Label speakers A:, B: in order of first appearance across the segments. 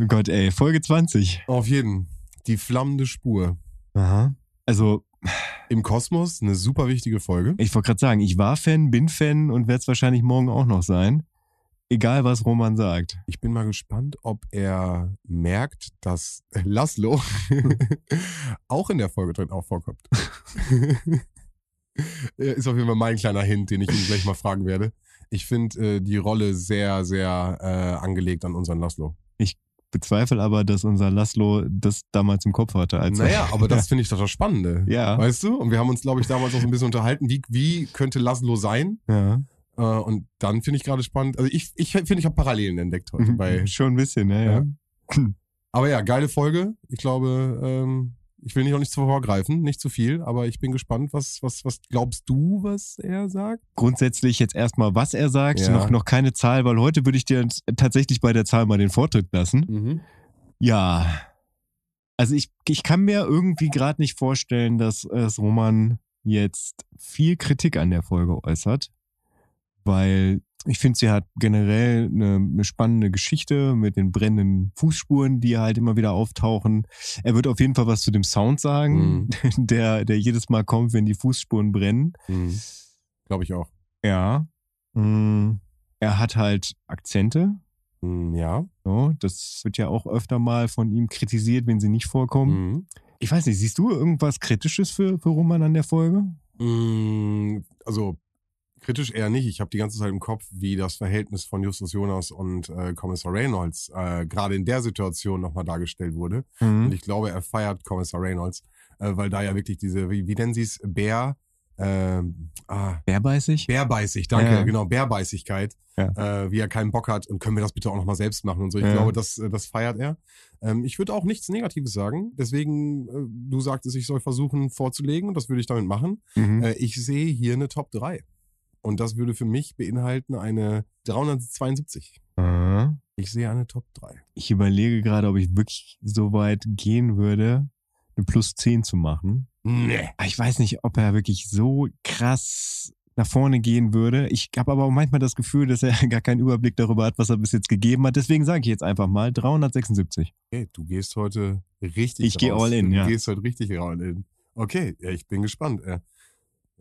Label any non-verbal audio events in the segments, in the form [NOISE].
A: Oh Gott, ey, Folge 20.
B: Auf jeden. Die flammende Spur.
A: Aha. Also,
B: Im Kosmos eine super wichtige Folge.
A: ich wollte gerade sagen, ich war Fan, bin Fan und werde es wahrscheinlich morgen auch noch sein. Egal, was Roman sagt.
B: Ich bin mal gespannt, ob er merkt, dass Laszlo [LAUGHS] auch in der Folge drin auch vorkommt. [LAUGHS] Ist auf jeden Fall mein kleiner Hint, den ich ihn gleich mal fragen werde. Ich finde äh, die Rolle sehr, sehr äh, angelegt an unseren Laszlo.
A: Bezweifle aber, dass unser Laszlo das damals im Kopf hatte. Als
B: Naja, aber das [LAUGHS] finde ich doch das Spannende.
A: Ja.
B: Weißt du? Und wir haben uns, glaube ich, damals auch so ein bisschen unterhalten, wie, wie könnte Laszlo sein?
A: ja.
B: Äh, und dann finde ich gerade spannend. Also ich, ich finde, ich habe Parallelen entdeckt heute bei.
A: Schon ein bisschen, ja, ja.
B: Aber ja, geile Folge. Ich glaube, ähm, ich will nicht noch nicht vorgreifen, nicht zu viel, aber ich bin gespannt, was, was, was glaubst du, was er sagt?
A: Grundsätzlich jetzt erstmal, was er sagt,
B: Ja.
A: noch, noch keine Zahl, weil heute würde ich dir tatsächlich bei der Zahl mal den Vortritt lassen.
B: Mhm.
A: Ja. Also ich, ich kann mir irgendwie gerade nicht vorstellen, dass, dass Roman jetzt viel Kritik an der Folge äußert, weil ich finde, sie hat generell eine, eine spannende Geschichte mit den brennenden Fußspuren, die halt immer wieder auftauchen. Er wird auf jeden Fall was zu dem Sound sagen, [LAUGHS] der, der jedes Mal kommt, wenn die Fußspuren brennen.
B: Mhm. Glaube ich auch.
A: Ja. Mm, Er hat halt Akzente.
B: Mhm, ja.
A: So, das wird ja auch öfter mal von ihm kritisiert, wenn sie nicht vorkommen.
B: Mhm.
A: Ich weiß nicht, siehst du irgendwas Kritisches für, für Roman an der Folge?
B: Mhm. Also kritisch eher nicht. Ich habe die ganze Zeit im Kopf, wie das Verhältnis von Justus Jonas und äh, Kommissar Reynolds äh, gerade in der Situation nochmal dargestellt wurde.
A: Mhm.
B: Und ich glaube, er feiert Kommissar Reynolds, äh, weil da ja wirklich diese, wie, wie nennen sie es, Bär, ähm, ah,
A: Bärbeißig?
B: Bärbeißig, danke,
A: Ja.
B: genau, Bärbeißigkeit,
A: Ja.
B: äh, wie er keinen Bock hat und können wir das bitte auch nochmal selbst machen und so. Ich
A: Ja.
B: glaube, das, äh, das feiert er. Ähm, ich würde auch nichts Negatives sagen, deswegen, äh, du sagtest, ich soll versuchen vorzulegen und das würde ich damit machen.
A: Mhm.
B: Äh, ich sehe hier eine Top 3 und das würde für mich beinhalten eine 372.
A: Aha.
B: Ich sehe eine Top 3.
A: Ich überlege gerade, ob ich wirklich so weit gehen würde, eine Plus 10 zu machen.
B: Nee.
A: Aber Ich weiß nicht, ob er wirklich so krass nach vorne gehen würde. Ich habe aber auch manchmal das Gefühl, dass er [LAUGHS] gar keinen Überblick darüber hat, was er bis jetzt gegeben hat. Deswegen sage ich jetzt einfach mal 376.
B: Okay, du gehst heute richtig
A: Ich geh
B: raus.
A: all in,
B: Du
A: ja.
B: gehst heute richtig all in. Okay, ja, ich bin gespannt.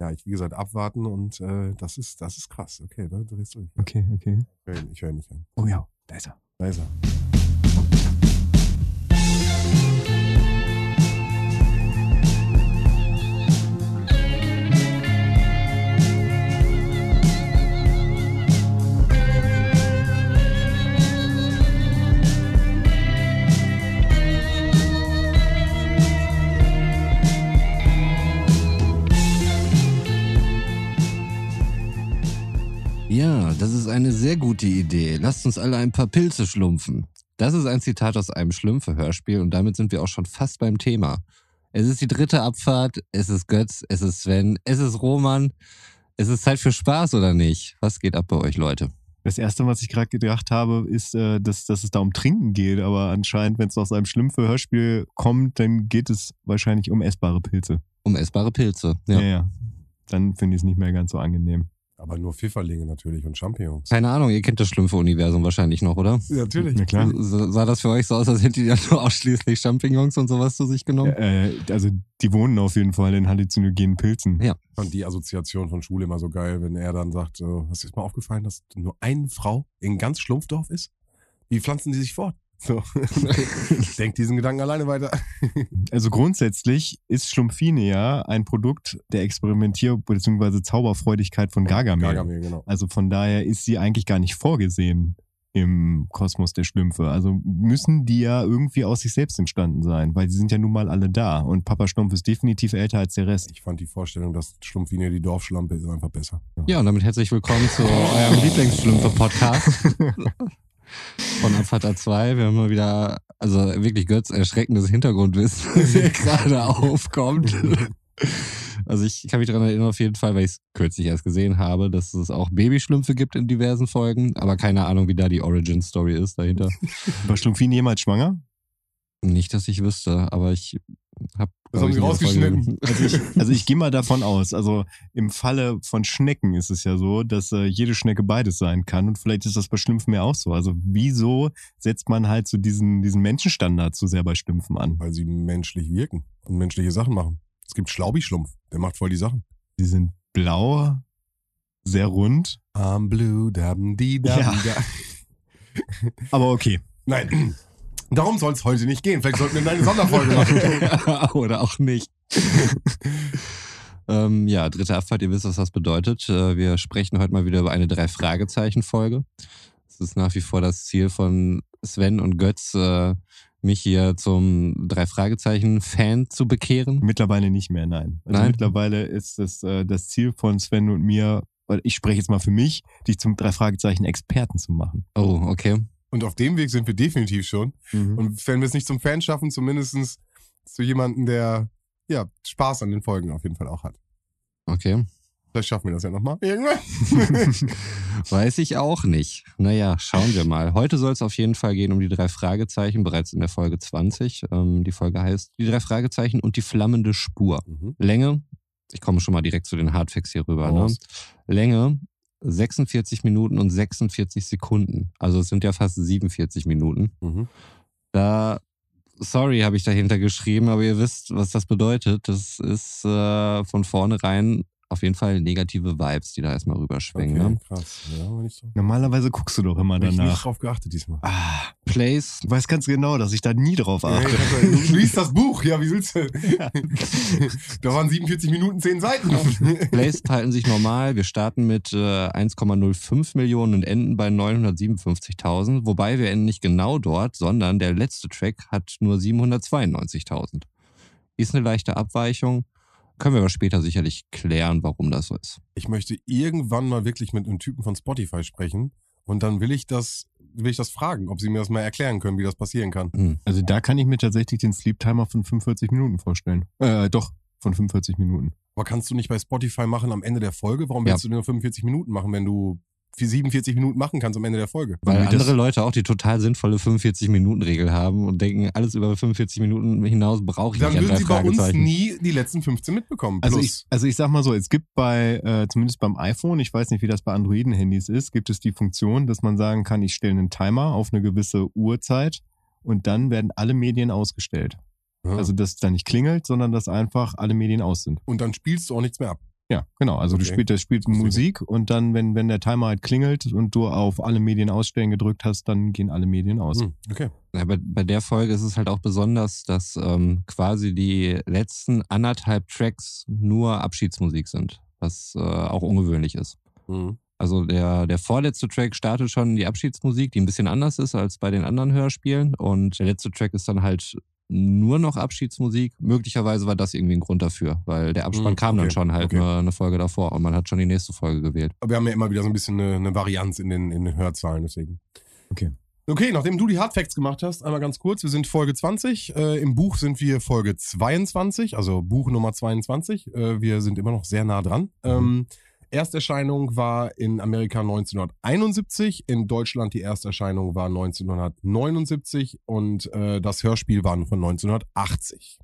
B: Ja, ich, wie gesagt, abwarten und äh, das ist, das ist krass. Okay, da drehst du.
A: Okay, okay.
B: Ich höre ihn, ich hör ihn nicht an.
A: Oh ja, da ist er.
B: Da ist er.
C: Ist eine sehr gute Idee. Lasst uns alle ein paar Pilze schlumpfen. Das ist ein Zitat aus einem Schlümpfe-Hörspiel und damit sind wir auch schon fast beim Thema. Es ist die dritte Abfahrt, es ist Götz, es ist Sven, es ist Roman. Es ist Zeit für Spaß oder nicht? Was geht ab bei euch, Leute?
A: Das erste, was ich gerade gedacht habe, ist, äh, dass, dass es da um Trinken geht. Aber anscheinend, wenn es aus einem schlimmsten Hörspiel kommt, dann geht es wahrscheinlich um essbare Pilze.
C: Um essbare Pilze.
A: Ja,
C: Ja.
A: ja. Dann finde ich es nicht mehr ganz so angenehm.
B: Aber nur Pfifferlinge natürlich und Champignons.
C: Keine Ahnung, ihr kennt das Schlümpfe-Universum wahrscheinlich noch, oder?
B: Ja, natürlich.
A: Na klar.
C: S- Sah das für euch so aus, als hättet ihr nur ausschließlich Champignons und sowas zu sich genommen?
A: Äh, also die wohnen auf jeden Fall in halluzinogenen Pilzen.
C: Ja.
B: Ich fand die Assoziation von Schule immer so geil, wenn er dann sagt, hast du dir mal aufgefallen, dass nur eine Frau in ganz Schlumpfdorf ist? Wie pflanzen die sich fort? So. [LAUGHS] Denkt diesen Gedanken alleine weiter.
A: Also grundsätzlich ist Schlumpfine ja ein Produkt der Experimentier- bzw. Zauberfreudigkeit von Gargamel.
B: Gargamel, genau.
A: Also von daher ist sie eigentlich gar nicht vorgesehen im Kosmos der Schlümpfe. Also müssen die ja irgendwie aus sich selbst entstanden sein, weil sie sind ja nun mal alle da. Und Papa Schlumpf ist definitiv älter als der Rest.
B: Ich fand die Vorstellung, dass Schlumpfine die Dorfschlampe ist, einfach besser.
C: Ja, und damit herzlich willkommen zu eurem [LAUGHS] Lieblingsschlümpfe-Podcast [LAUGHS] von Abfahrt A2. Wir haben mal wieder, also wirklich Götz, erschreckendes Hintergrundwissen, [LAUGHS] was hier [LAUGHS] gerade aufkommt. Also ich kann mich daran erinnern auf jeden Fall, weil ich es kürzlich erst gesehen habe, dass es auch Babyschlümpfe gibt in diversen Folgen, aber keine Ahnung, wie da die Origin-Story ist dahinter.
A: War Schlumpfine jemals schwanger?
C: Nicht, dass ich wüsste, aber ich Hab,
B: Das haben
C: ich,
B: sie rausgeschnitten.
A: Also ich, [LAUGHS] also ich gehe mal davon aus, also im Falle von Schnecken ist es ja so, dass äh, jede Schnecke beides sein kann und vielleicht ist das bei Schlümpfen ja auch so. Also wieso setzt man halt so diesen, diesen Menschenstandard zu sehr bei Schlümpfen an?
B: Weil sie menschlich wirken und menschliche Sachen machen. Es gibt Schlaubi-Schlumpf, der macht voll die Sachen.
A: Die sind blau, sehr rund,
B: I'm blue, dabm, di, dabm,
A: Ja.
B: da.
A: aber okay.
B: Nein, darum soll es heute nicht gehen. Vielleicht sollten wir eine Sonderfolge machen. [LAUGHS]
C: Oder auch nicht. [LAUGHS] ähm, ja, dritte Abfahrt, ihr wisst, was das bedeutet. Äh, Wir sprechen heute mal wieder über eine Drei-Fragezeichen-Folge. Es ist nach wie vor das Ziel von Sven und Götz, äh, mich hier zum Drei-Fragezeichen-Fan zu bekehren.
A: Mittlerweile nicht mehr, nein. Also
C: Nein?
A: mittlerweile ist es äh, das Ziel von Sven und mir, weil ich spreche jetzt mal für mich, dich zum drei Fragezeichen Experten zu machen.
C: Oh, okay.
B: Und auf dem Weg sind wir definitiv schon. Und wenn wir es nicht zum Fan schaffen, zumindest zu jemandem, der ja Spaß an den Folgen auf jeden Fall auch hat.
C: Okay.
B: Vielleicht schaffen wir das ja nochmal. Irgendwann. [LAUGHS]
C: Weiß ich auch nicht. Naja, schauen wir mal. Heute soll es auf jeden Fall gehen um die drei Fragezeichen, bereits in der Folge 20. Ähm, die Folge heißt Die drei Fragezeichen und die flammende Spur.
B: Mhm.
C: Länge, ich komme schon mal direkt zu den Hardfacts hier rüber. Ne? Länge 46 Minuten und 46 Sekunden. Also es sind ja fast 47 Minuten.
B: Mhm.
C: Da, sorry, habe ich dahinter geschrieben, aber ihr wisst, was das bedeutet. Das ist äh, von vornherein auf jeden Fall negative Vibes, die da erstmal rüberschwingen.
B: Okay,
C: Ne?
B: krass. Ja, nicht so.
A: Normalerweise guckst du doch immer
B: Hab ich nicht
A: danach.
B: drauf geachtet diesmal.
A: Ah,
C: Plays
A: du weißt ganz genau, dass ich da nie drauf
B: Ja,
A: achte.
B: ich dachte, [LAUGHS] du liest das Buch, ja, wie willst du? [LAUGHS] da waren 47 Minuten, 10 Seiten. [LAUGHS]
C: Plays halten sich normal. Wir starten mit äh, 1,05 Millionen und enden bei 957.000. Wobei wir enden nicht genau dort, sondern der letzte Track hat nur 792.000. Ist eine leichte Abweichung. Können wir aber später sicherlich klären, warum das so ist.
B: Ich möchte irgendwann mal wirklich mit einem Typen von Spotify sprechen und dann will ich das, will ich das fragen, ob sie mir das mal erklären können, wie das passieren kann.
C: Hm.
A: Also da kann ich mir tatsächlich den Sleep Timer von 45 Minuten vorstellen. Äh, doch, von 45 Minuten.
B: Aber kannst du nicht bei Spotify machen am Ende der Folge? Warum
C: Ja.
B: willst du nur 45 Minuten machen, wenn du 47 Minuten machen kannst am Ende der Folge?
C: Weil andere Leute auch die total sinnvolle 45-Minuten-Regel haben und denken, alles über 45 Minuten hinaus brauche ich
B: Dann
C: nicht an
B: würden sie bei uns nie die letzten 15 mitbekommen.
A: Also ich, also ich sag mal so, es gibt bei, äh, zumindest beim iPhone, ich weiß nicht, wie das bei Androiden-Handys ist, gibt es die Funktion, dass man sagen kann, ich stelle einen Timer auf eine gewisse Uhrzeit und dann werden alle Medien ausgestellt.
B: Ja.
A: Also dass es dann nicht klingelt, sondern dass einfach alle Medien aus sind.
B: und dann spielst du auch nichts mehr ab.
A: Ja, genau. Also du
B: Okay.
A: spielst, das
B: ich
A: Musik und dann, wenn, wenn der Timer halt klingelt und du auf alle Medien ausstellen gedrückt hast, dann gehen alle Medien aus.
B: Hm, okay.
C: Ja, bei, bei der Folge ist es halt auch besonders, dass ähm, quasi die letzten anderthalb Tracks nur Abschiedsmusik sind, was äh, auch ungewöhnlich ist.
B: Mhm.
C: Also der, der vorletzte Track startet schon die Abschiedsmusik, die ein bisschen anders ist als bei den anderen Hörspielen. Und der letzte Track ist dann halt nur noch Abschiedsmusik. Möglicherweise war das irgendwie ein Grund dafür, weil der Abspann
B: Hm,
C: kam dann
B: okay,
C: schon halt
B: okay.
C: eine, eine Folge davor und man hat schon die nächste Folge gewählt.
B: Aber wir haben ja immer wieder so ein bisschen eine, eine Varianz in den, in den Hörzahlen, deswegen.
A: Okay.
B: Okay, nachdem du die Hardfacts gemacht hast, einmal ganz kurz. Wir sind Folge 20. Äh, Im Buch sind wir Folge 22, also Buch Nummer 22. Äh, wir sind immer noch sehr nah dran. Ähm, Ersterscheinung war in Amerika 1971, in Deutschland die Ersterscheinung war 1979 und äh, das Hörspiel war von 1980.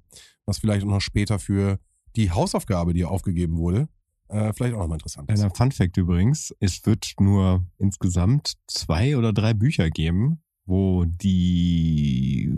B: Was vielleicht auch noch später für die Hausaufgabe, die aufgegeben wurde, äh, vielleicht auch nochmal interessant ist.
A: Kleiner Fun Fact übrigens, es wird nur insgesamt zwei oder drei Bücher geben, wo die,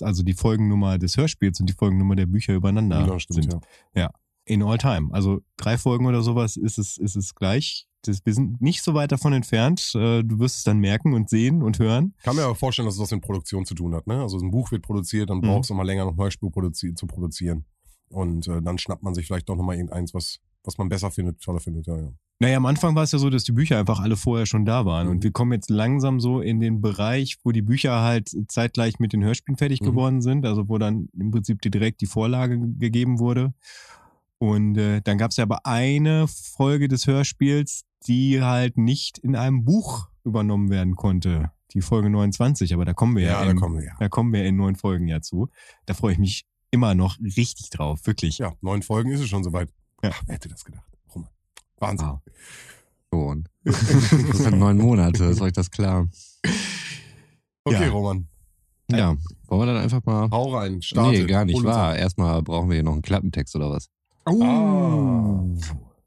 A: also die Folgennummer des Hörspiels und die Folgennummer der Bücher übereinander
B: Ja, stimmt,
A: sind.
B: ja.
A: In all time. Also drei Folgen oder sowas ist es, ist es gleich. Das, wir sind nicht so weit davon entfernt. Äh, Du wirst es dann merken und sehen und hören.
B: Kann mir aber vorstellen, dass es was mit Produktion zu tun hat. Ne? Also ein Buch wird produziert, dann
A: Mhm.
B: brauchst du mal länger noch ein Hörspiel produzi zu produzieren. Und äh, dann schnappt man sich vielleicht doch nochmal irgendeins, was, was man besser findet, toller findet. Ja, ja.
A: Naja, am Anfang war es ja so, dass die Bücher einfach alle vorher schon da waren.
B: Mhm.
A: Und wir kommen jetzt langsam so in den Bereich, wo die Bücher halt zeitgleich mit den Hörspielen fertig
B: Mhm.
A: geworden sind. Also wo dann im Prinzip direkt die Vorlage ge- gegeben wurde. Und äh, dann gab es ja aber eine Folge des Hörspiels, die halt nicht in einem Buch übernommen werden konnte. Die Folge 29, aber da kommen wir ja,
B: Ja, da
A: in,
B: kommen wir ja.
A: da kommen wir in neun Folgen ja zu. Da freue ich mich immer noch richtig drauf, wirklich.
B: Ja, neun Folgen ist es schon soweit.
A: Ja.
B: Ach, wer hätte das gedacht? Roman. Wahnsinn.
C: Wow. Schon. [LAUGHS] Das sind neun Monate, ist euch das klar?
B: Okay,
A: Ja.
B: Roman.
C: Ja, wollen wir dann einfach mal.
B: Hau rein, starte.
C: Nee, gar nicht wahr. Erstmal brauchen wir hier noch einen Klappentext oder was.
A: Oh.
B: Ah.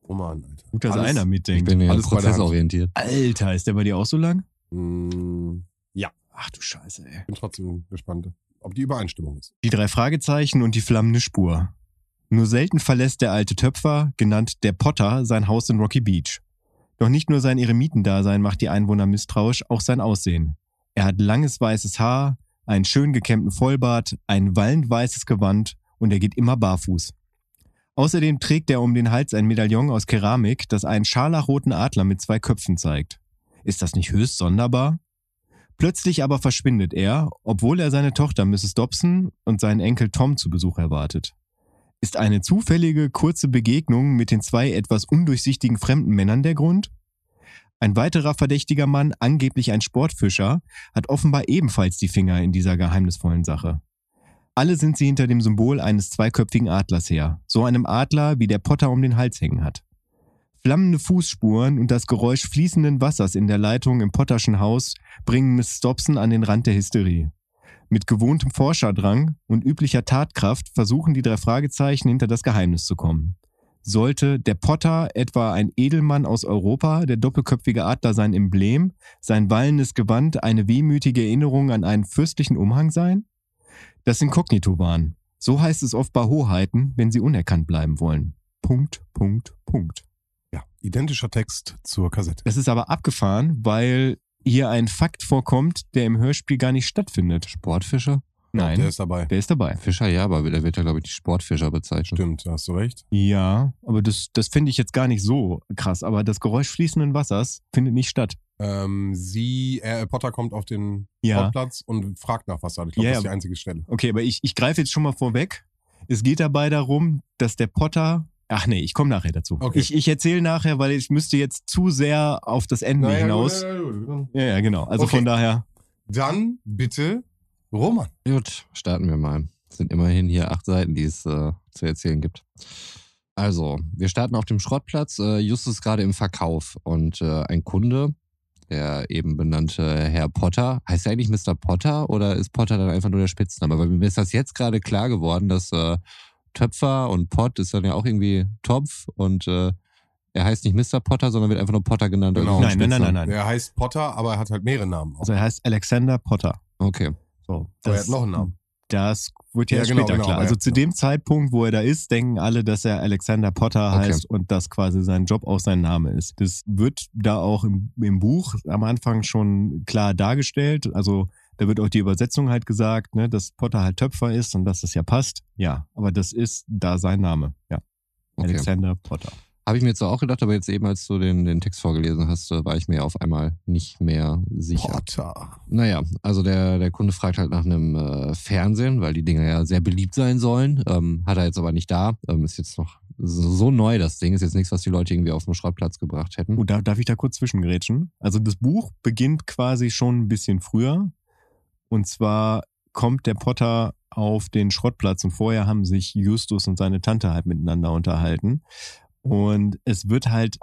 B: Roman, Alter.
A: Gut, dass
B: Alles-
A: einer
C: Ich
A: mitdenkt.
C: bin ja
B: alles
C: prozessorientiert.
A: Alter, ist der bei dir auch so lang?
B: Mm,
A: Ach du Scheiße, ey.
B: bin trotzdem gespannt, ob die Übereinstimmung ist.
A: Die drei Fragezeichen und die flammende Spur. Nur selten verlässt der alte Töpfer, genannt der Potter, sein Haus in Rocky Beach. Doch nicht nur sein Eremitendasein macht die Einwohner misstrauisch, auch sein Aussehen. Er hat langes weißes Haar, einen schön gekämmten Vollbart, ein wallend weißes Gewand und er geht immer barfuß. Außerdem trägt er um den Hals ein Medaillon aus Keramik, das einen scharlachroten Adler mit zwei Köpfen zeigt. Ist das nicht höchst sonderbar? Plötzlich aber verschwindet er, obwohl er seine Tochter Mrs. Dobson und seinen Enkel Tom zu Besuch erwartet. Ist eine zufällige, kurze Begegnung mit den zwei etwas undurchsichtigen fremden Männern der Grund? Ein weiterer verdächtiger Mann, angeblich ein Sportfischer, hat offenbar ebenfalls die Finger in dieser geheimnisvollen Sache. Alle sind sie hinter dem Symbol eines zweiköpfigen Adlers her, so einem Adler, wie der Potter um den Hals hängen hat. Flammende Fußspuren und das Geräusch fließenden Wassers in der Leitung im Potterschen Haus bringen Miss Dobson an den Rand der Hysterie. Mit gewohntem Forscherdrang und üblicher Tatkraft versuchen die drei Fragezeichen hinter das Geheimnis zu kommen. Sollte der Potter etwa ein Edelmann aus Europa, der doppelköpfige Adler sein Emblem, sein wallendes Gewand eine wehmütige Erinnerung an einen fürstlichen Umhang sein? Das Inkognito waren. So heißt es oft bei Hoheiten, wenn sie unerkannt bleiben wollen. Punkt, Punkt, Punkt.
B: Ja, identischer Text zur Kassette.
A: Das ist aber abgefahren, weil hier ein Fakt vorkommt, der im Hörspiel gar nicht stattfindet.
C: Sportfischer?
A: Nein,
B: Der ist dabei.
A: der ist dabei.
C: Fischer, ja, aber der wird ja, glaube ich, die Sportfischer bezeichnet.
B: Stimmt, hast du recht.
A: Ja, aber das, das finde ich jetzt gar nicht so krass. Aber das Geräusch fließenden Wassers findet nicht statt.
B: Ähm, sie, äh, Potter kommt auf den
A: Ja.
B: Sportplatz und fragt nach Wasser. Ich glaube,
A: Ja,
B: das ist die einzige Stelle.
A: Okay, aber ich, ich greife jetzt schon mal vorweg. Es geht dabei darum, dass der Potter. Ach nee, ich komme nachher dazu.
B: Okay.
A: Ich, ich erzähle nachher, weil ich müsste jetzt zu sehr auf das Ende hinaus.
B: gut, gut, gut.
A: Ja, ja, genau. Also
B: Okay.
A: von daher.
B: Dann bitte Roman.
C: Gut, starten wir mal. Es sind immerhin hier acht Seiten, die es äh, zu erzählen gibt. Also, wir starten auf dem Schrottplatz. Äh, Justus ist gerade im Verkauf und äh, ein Kunde, der eben benannte Herr Potter, heißt er eigentlich Mr. Potter oder ist Potter dann einfach nur der Spitzname? Weil mir ist das jetzt gerade klar geworden, dass äh, Töpfer und Pott ist dann ja auch irgendwie Topf und äh, er heißt nicht Mr. Potter, sondern wird einfach nur Potter genannt.
B: Genau.
C: ein
A: Nein, nein, nein, nein, nein.
B: Er heißt Potter, aber er hat halt mehrere Namen.
A: Also er heißt Alexander Potter.
C: Okay.
A: So,
B: aber er hat noch einen Namen.
A: Das wird ja,
B: Ja, genau,
A: später
B: genau,
A: klar.
B: aber
A: Also
B: ja,
A: zu dem Zeitpunkt, wo er da ist, denken alle, dass er Alexander Potter
C: Okay.
A: heißt und dass quasi sein Job auch sein Name ist. Das wird da auch im, im Buch am Anfang schon klar dargestellt. Also da wird auch die Übersetzung halt gesagt, ne, dass Potter halt Töpfer ist und dass das ja passt. Ja, aber das ist da sein Name. Ja,
C: okay.
A: Alexander Potter.
C: Habe ich mir jetzt auch gedacht, aber jetzt eben, als du den, den Text vorgelesen hast, äh, war ich mir auf einmal nicht mehr sicher.
B: Potter.
C: Naja, also der, der Kunde fragt halt nach einem äh, Fernsehen, weil die Dinger ja sehr beliebt sein sollen. Ähm, hat er jetzt aber nicht da. Ähm, ist jetzt noch so, so neu, das Ding. Ist jetzt nichts, was die Leute irgendwie auf den Schrottplatz gebracht hätten.
A: Oh, da, darf ich da kurz zwischengrätschen? Also das Buch beginnt quasi schon ein bisschen früher. Und zwar kommt der Potter auf den Schrottplatz und vorher haben sich Justus und seine Tante halt miteinander unterhalten. Und es wird halt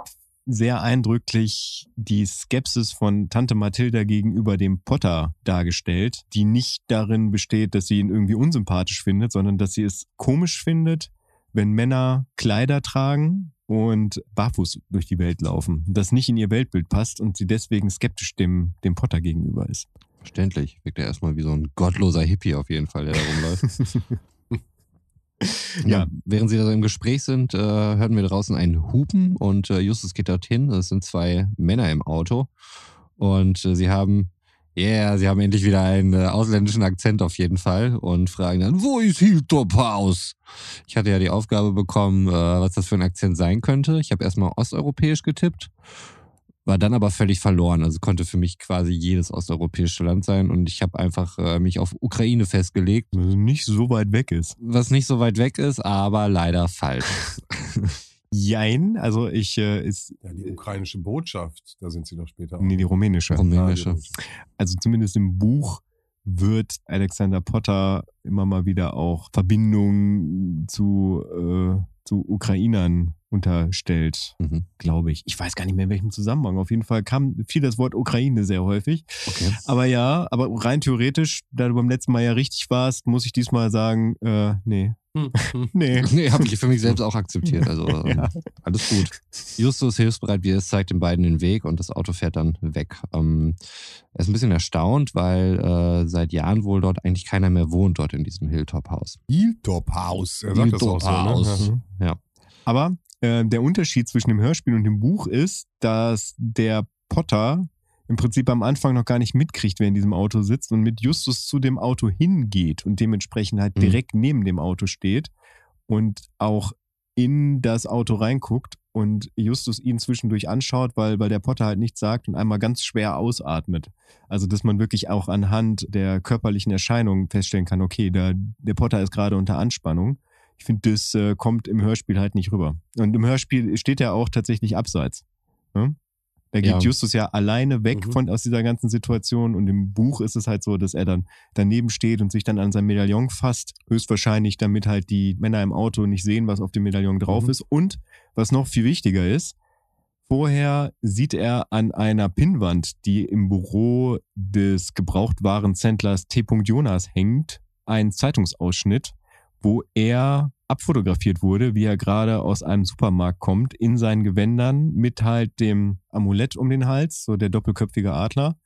A: sehr eindrücklich die Skepsis von Tante Mathilda gegenüber dem Potter dargestellt, die nicht darin besteht, dass sie ihn irgendwie unsympathisch findet, sondern dass sie es komisch findet, wenn Männer Kleider tragen und barfuß durch die Welt laufen, das nicht in ihr Weltbild passt und sie deswegen skeptisch dem, dem Potter gegenüber ist.
C: Verständlich. Wirkt er erstmal wie so ein gottloser Hippie auf jeden Fall, der da rumläuft. [LAUGHS] Ja, während sie da im Gespräch sind, äh, hören wir draußen einen Hupen und äh, Justus geht dorthin. Das sind zwei Männer im Auto und äh, sie haben, ja, yeah, sie haben endlich wieder einen äh, ausländischen Akzent auf jeden Fall und fragen dann, wo ist Hilltop House? Ich hatte ja die Aufgabe bekommen, äh, was das für ein Akzent sein könnte. Ich habe erstmal osteuropäisch getippt, war dann aber völlig verloren. Also konnte für mich quasi jedes osteuropäische Land sein und ich habe einfach äh, mich auf Ukraine festgelegt
A: Also nicht so weit weg ist.
C: was nicht so weit weg ist, aber leider falsch. [LAUGHS]
A: Jein, also ich äh, ist
B: Ja, die ukrainische Botschaft, da sind sie doch später. auch.
A: nee, die rumänische.
C: Rumänische.
B: Ah, die-
A: Also zumindest im Buch wird Alexander Potter immer mal wieder auch Verbindungen zu, äh, zu Ukrainern unterstellt,
C: Mhm.
A: glaube ich. Ich weiß gar nicht mehr in welchem Zusammenhang. Auf jeden Fall kam viel das Wort Ukraine sehr häufig.
C: Okay.
A: Aber ja, aber rein theoretisch, da du beim letzten Mal ja richtig warst, muss ich diesmal sagen, äh, nee.
B: Hm, [LAUGHS] hm.
A: Nee.
C: Nee, habe ich für mich selbst auch akzeptiert. Also [LAUGHS] ähm,
A: Ja.
C: alles gut. Justus hilfsbereit wie ist, zeigt den beiden den Weg und das Auto fährt dann weg. Ähm, er ist ein bisschen erstaunt, weil äh, seit Jahren wohl dort eigentlich keiner mehr wohnt, dort in diesem Hilltop-Haus.
B: Hilltop House. Er sagt das auch so,
C: Hilltop-Haus.
B: ne?
C: Ja.
A: Aber äh, der Unterschied zwischen dem Hörspiel und dem Buch ist, dass der Potter im Prinzip am Anfang noch gar nicht mitkriegt, wer in diesem Auto sitzt und mit Justus zu dem Auto hingeht und dementsprechend halt
C: Mhm.
A: direkt neben dem Auto steht und auch in das Auto reinguckt und Justus ihn zwischendurch anschaut, weil, weil der Potter halt nichts sagt und einmal ganz schwer ausatmet. Also, dass man wirklich auch anhand der körperlichen Erscheinungen feststellen kann, okay, der, der Potter ist gerade unter Anspannung. Ich finde, das äh, kommt im Hörspiel halt nicht rüber. Und im Hörspiel steht er auch tatsächlich abseits. Ne? Da geht
C: Ja.
A: Justus ja alleine weg
B: Mhm.
A: von aus dieser ganzen Situation und im Buch ist es halt so, dass er dann daneben steht und sich dann an sein Medaillon fasst, höchstwahrscheinlich, damit halt die Männer im Auto nicht sehen, was auf dem Medaillon drauf
B: Mhm.
A: ist. Und was noch viel wichtiger ist, vorher sieht er an einer Pinnwand, die im Büro des Gebrauchtwarenzentlers T. Jonas hängt, einen Zeitungsausschnitt, wo er abfotografiert wurde, wie er gerade aus einem Supermarkt kommt, in seinen Gewändern mit halt dem Amulett um den Hals, so der doppelköpfige Adler.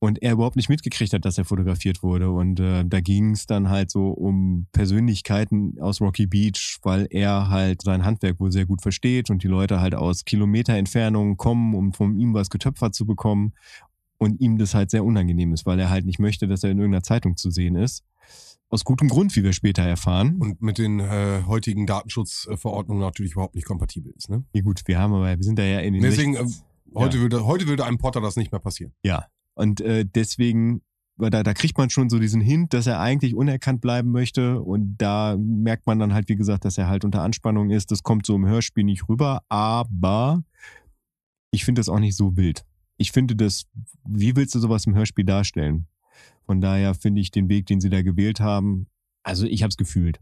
A: Und er überhaupt nicht mitgekriegt hat, dass er fotografiert wurde. Und äh, da ging es dann halt so um Persönlichkeiten aus Rocky Beach, weil er halt sein Handwerk wohl sehr gut versteht und die Leute halt aus Kilometerentfernungen kommen, um von ihm was getöpfert zu bekommen. Und ihm das halt sehr unangenehm ist, weil er halt nicht möchte, dass er in irgendeiner Zeitung zu sehen ist. Aus gutem Grund, wie wir später erfahren.
B: Und mit den äh, heutigen Datenschutzverordnungen natürlich überhaupt nicht kompatibel ist. Ne?
A: Ja gut, wir haben aber, wir sind da ja in den
B: Deswegen, äh, heute,
A: ja.
B: würde, heute würde einem Potter das nicht mehr passieren.
A: Ja. Und äh, deswegen, weil da, da kriegt man schon so diesen Hint, dass er eigentlich unerkannt bleiben möchte. Und da merkt man dann halt, wie gesagt, dass er halt unter Anspannung ist. Das kommt so im Hörspiel nicht rüber, aber ich finde das auch nicht so wild. Ich finde das, wie willst du sowas im Hörspiel darstellen? Von daher finde ich den Weg, den sie da gewählt haben, also ich habe es gefühlt.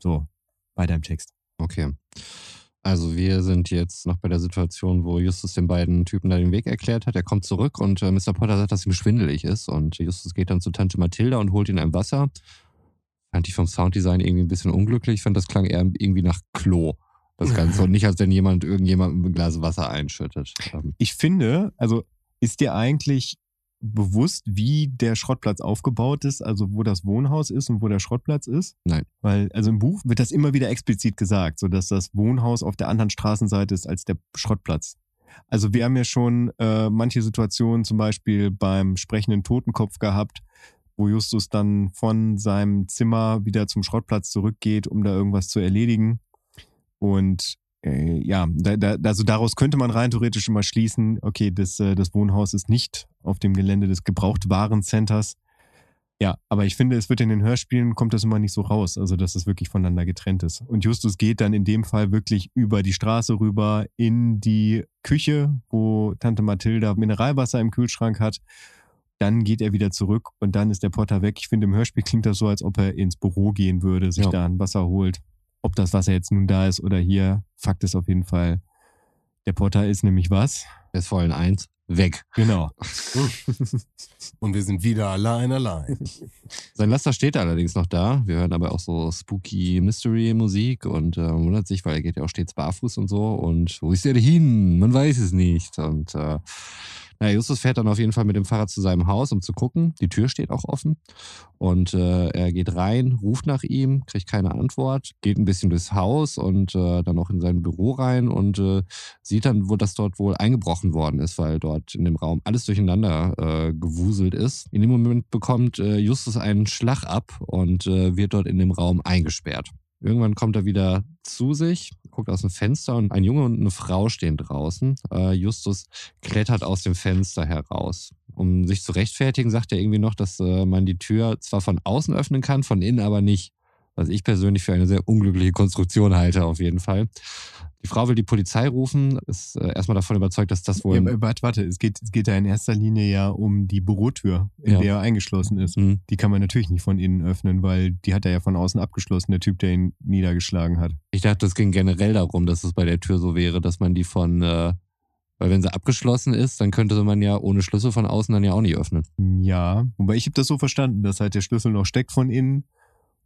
A: So, bei deinem Text.
C: Okay. Also wir sind jetzt noch bei der Situation, wo Justus den beiden Typen da den Weg erklärt hat. Er kommt zurück und äh, Mr. Potter sagt, dass ihm schwindelig ist. Und Justus geht dann zu Tante Mathilda und holt ihn ein Wasser. Fand ich vom Sounddesign irgendwie ein bisschen unglücklich. Ich fand, das klang eher irgendwie nach Klo. Das Ganze. Und nicht, als wenn jemand irgendjemandem ein Glas Wasser einschüttet.
A: Ich finde, also ist dir eigentlich bewusst, wie der Schrottplatz aufgebaut ist, also wo das Wohnhaus ist und wo der Schrottplatz ist?
C: Nein.
A: Weil, also im Buch wird das immer wieder explizit gesagt, so dass das Wohnhaus auf der anderen Straßenseite ist als der Schrottplatz. Also wir haben ja schon äh, manche Situationen, zum Beispiel beim sprechenden Totenkopf gehabt, wo Justus dann von seinem Zimmer wieder zum Schrottplatz zurückgeht, um da irgendwas zu erledigen. Und ja, da, da, also daraus könnte man rein theoretisch immer schließen, okay, das, äh, das Wohnhaus ist nicht auf dem Gelände des Gebrauchtwarencenters. Ja, aber ich finde, es wird in den Hörspielen, kommt das immer nicht so raus, also dass es wirklich voneinander getrennt ist. Und Justus geht dann in dem Fall wirklich über die Straße rüber in die Küche, wo Tante Mathilda Mineralwasser im Kühlschrank hat. Dann geht er wieder zurück und dann ist der Potter weg. Ich finde, im Hörspiel klingt das so, als ob er ins Büro gehen würde, sich
C: Ja.
A: da ein Wasser holt. Ob das Wasser jetzt nun da ist oder hier, Fakt ist auf jeden Fall, der Potter ist nämlich was?
C: er ist vollen eins. Weg.
A: Genau. [LAUGHS]
B: Und wir sind wieder allein, allein.
C: Sein Laster steht allerdings noch da. Wir hören aber auch so spooky Mystery-Musik und äh, wundert sich, weil er geht ja auch stets barfuß und so. Und wo ist er denn hin? Man weiß es nicht. Und äh, naja, Justus fährt dann auf jeden Fall mit dem Fahrrad zu seinem Haus, um zu gucken. Die Tür steht auch offen. Und äh, er geht rein, ruft nach ihm, kriegt keine Antwort, geht ein bisschen durchs Haus und äh, dann auch in sein Büro rein und äh, sieht dann, wo das dort wohl eingebrochen worden ist, weil dort in dem Raum alles durcheinander äh, gewuselt ist. In dem Moment bekommt äh, Justus einen Schlag ab und äh, wird dort in dem Raum eingesperrt. Irgendwann kommt er wieder zu sich, guckt aus dem Fenster und ein Junge und eine Frau stehen draußen. Äh, Justus klettert aus dem Fenster heraus. Um sich zu rechtfertigen, sagt er irgendwie noch, dass äh, man die Tür zwar von außen öffnen kann, von innen aber nicht. Was ich persönlich für eine sehr unglückliche Konstruktion halte, auf jeden Fall. Die Frau will die Polizei rufen, ist äh, erstmal davon überzeugt, dass das wohl.
A: Ja, warte, warte, es geht, es geht da in erster Linie ja um die Bürotür, in
C: Ja.
A: der er eingeschlossen ist.
C: Hm.
A: Die kann man natürlich nicht von innen öffnen, weil die hat er ja von außen abgeschlossen, der Typ, der ihn niedergeschlagen hat.
C: Ich dachte, es ging generell darum, dass es bei der Tür so wäre, dass man die von, äh, weil wenn sie abgeschlossen ist, dann könnte man ja ohne Schlüssel von außen dann ja auch nicht öffnen.
A: Ja, wobei ich habe das so verstanden, dass halt der Schlüssel noch steckt von innen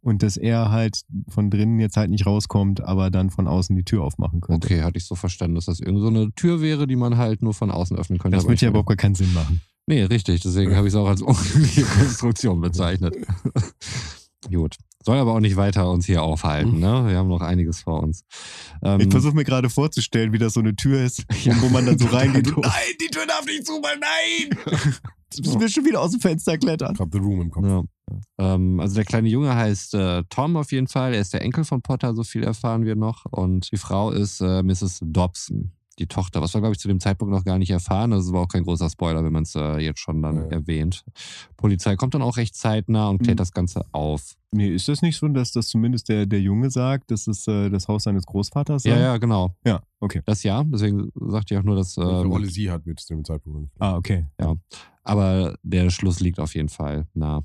A: und dass er halt von drinnen jetzt halt nicht rauskommt, aber dann von außen die Tür aufmachen könnte.
C: Okay, hatte ich so verstanden, dass das irgend so eine Tür wäre, die man halt nur von außen öffnen könnte.
A: Das
C: ich-
A: ja überhaupt gar keinen Sinn machen.
C: Nee, richtig. Deswegen habe ich es auch als [LAUGHS] unglückliche Konstruktion bezeichnet. [LAUGHS] Gut. Soll aber auch nicht weiter uns hier aufhalten, ne? Wir haben noch einiges vor uns. Ähm,
A: Ich versuche mir gerade vorzustellen, wie das so eine Tür ist, [LAUGHS]
C: Ja.
A: wo man dann so reingeht nein, die Tür darf nicht zu, weil nein! Jetzt müssen wir schon wieder aus dem Fenster klettern.
B: Ich hab The Room im Kopf.
C: Ja. Ähm, also der kleine Junge heißt äh, Tom auf jeden Fall. Er ist der Enkel von Potter, so viel erfahren wir noch. Und die Frau ist äh, Mrs. Dobson, die Tochter. Was wir, glaube ich, zu dem Zeitpunkt noch gar nicht erfahren. Das ist aber auch kein großer Spoiler, wenn man es äh, jetzt schon dann
B: Ja.
C: erwähnt. Polizei kommt dann auch recht zeitnah und klärt
A: Mhm.
C: das Ganze auf.
A: Nee, ist das nicht so, dass das zumindest der, der Junge sagt, dass es äh, das Haus seines Großvaters?
C: Ja, ja, genau.
A: Ja, okay.
C: Das ja. Deswegen sagte ich auch nur, dass. Äh,
B: Rolle sie hat, zu dem Zeitpunkt.
A: Ah, okay.
C: aber der Schluss liegt auf jeden Fall nah.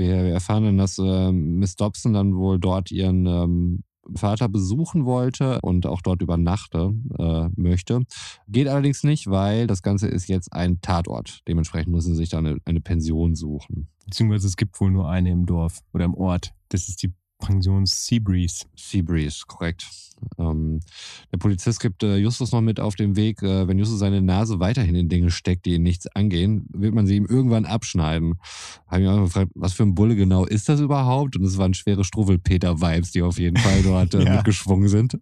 C: Wir, erfahren dann, dass ähm, Miss Dobson dann wohl dort ihren ähm, Vater besuchen wollte und auch dort übernachte äh, möchte. Geht allerdings nicht, weil das Ganze ist jetzt ein Tatort. Dementsprechend müssen sie sich dann eine, eine Pension suchen.
A: Beziehungsweise es gibt wohl nur eine im Dorf oder im Ort. Das ist die Pension Seabreeze.
C: Seabreeze, korrekt. Ähm, der Polizist gibt äh, Justus noch mit auf den Weg, äh, wenn Justus seine Nase weiterhin in Dinge steckt, die ihn nichts angehen, wird man sie ihm irgendwann abschneiden. Habe ich mich auch gefragt, was für ein Bulle genau ist das überhaupt? Und es waren schwere Struwwelpeter-Vibes, die auf jeden Fall dort äh, [LAUGHS]
A: Ja.
C: mitgeschwungen sind.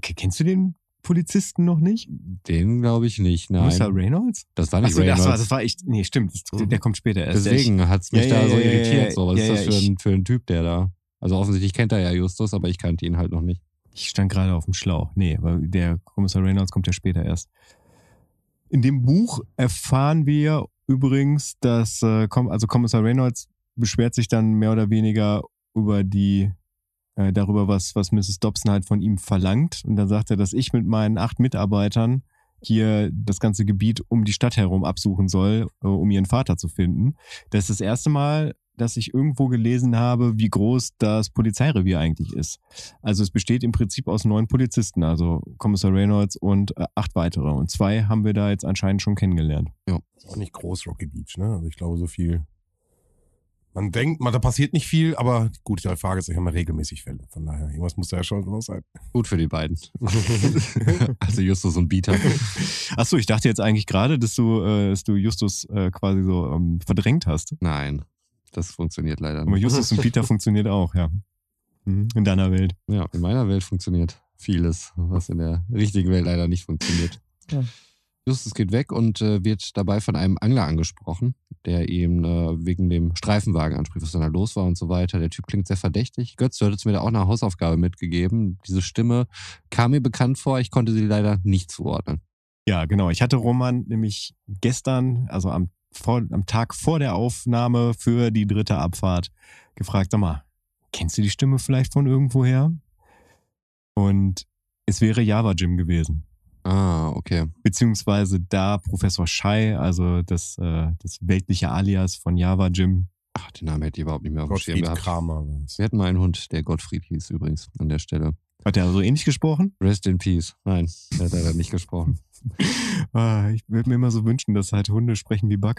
A: Kennst du den Polizisten noch nicht?
C: Den glaube ich nicht, nein.
A: Musa Reynolds?
C: Das war nicht
A: das
C: Reynolds.
A: war, das war echt. Nee, stimmt. Das, der kommt später erst.
C: Deswegen hat es mich
A: Ja,
C: da
A: ja,
C: so irritiert. So, was ist das für
A: ich-
C: ein, für ein Typ, der da. Also offensichtlich kennt er ja Justus, aber ich kannte ihn halt noch nicht.
A: Ich stand gerade auf dem Schlauch. Nee, weil der Kommissar Reynolds kommt ja später erst. In dem Buch erfahren wir übrigens, dass äh, also Kommissar Reynolds beschwert sich dann mehr oder weniger über die äh, darüber, was, was Mrs. Dobson halt von ihm verlangt. Und dann sagt er, dass ich mit meinen acht Mitarbeitern hier das ganze Gebiet um die Stadt herum absuchen soll, äh, um ihren Vater zu finden. Das ist das erste Mal, dass ich irgendwo gelesen habe, wie groß das Polizeirevier eigentlich ist. Also es besteht im Prinzip aus neun Polizisten, also Kommissar Reynolds und äh, acht weitere. Und zwei haben wir da jetzt anscheinend schon kennengelernt.
B: Ist auch nicht groß, Rocky Beach, ne? Also ich glaube, so viel. Man denkt, man, da passiert nicht viel, aber gut, die Frage ist, ich habe mal regelmäßig Fälle. Von daher, irgendwas muss da ja schon los sein.
C: Gut für die beiden. [LAUGHS] also Justus und Bieter.
A: Achso, ich dachte jetzt eigentlich gerade, dass du, äh, dass du Justus äh, quasi so ähm, verdrängt hast.
C: Nein, das funktioniert leider
A: Aber
C: nicht.
A: Justus und [LAUGHS] Peter funktioniert auch, ja. Mhm, In deiner Welt.
C: Ja, in meiner Welt funktioniert vieles, was in der richtigen Welt leider nicht funktioniert.
A: Ja.
C: Justus geht weg und äh, wird dabei von einem Angler angesprochen, der ihm äh, wegen dem Streifenwagen anspricht, was da los war und so weiter. Der Typ klingt sehr verdächtig. Götz, du hattest mir da auch eine Hausaufgabe mitgegeben. Diese Stimme kam mir bekannt vor, ich konnte sie leider nicht zuordnen.
A: Ja, genau. Ich hatte Roman nämlich gestern, also am, vor, am Tag vor der Aufnahme für die dritte Abfahrt, gefragt, sag mal, kennst du die Stimme vielleicht von irgendwoher? Und es wäre Java Jim gewesen.
C: Ah, okay.
A: Beziehungsweise da Professor Shai, also das, äh, das weltliche Alias von Java Jim.
C: Ach, den Namen hätte ich überhaupt nicht mehr auf dem Schirm gehabt.
B: Kramer.
C: Wir hatten mal einen Hund, der Gottfried hieß übrigens an der Stelle.
A: Hat er so ähnlich gesprochen?
C: Rest in Peace. Nein, der hat leider nicht gesprochen. [LAUGHS]
A: Ah, ich würde mir immer so wünschen, dass halt Hunde sprechen wie Buck.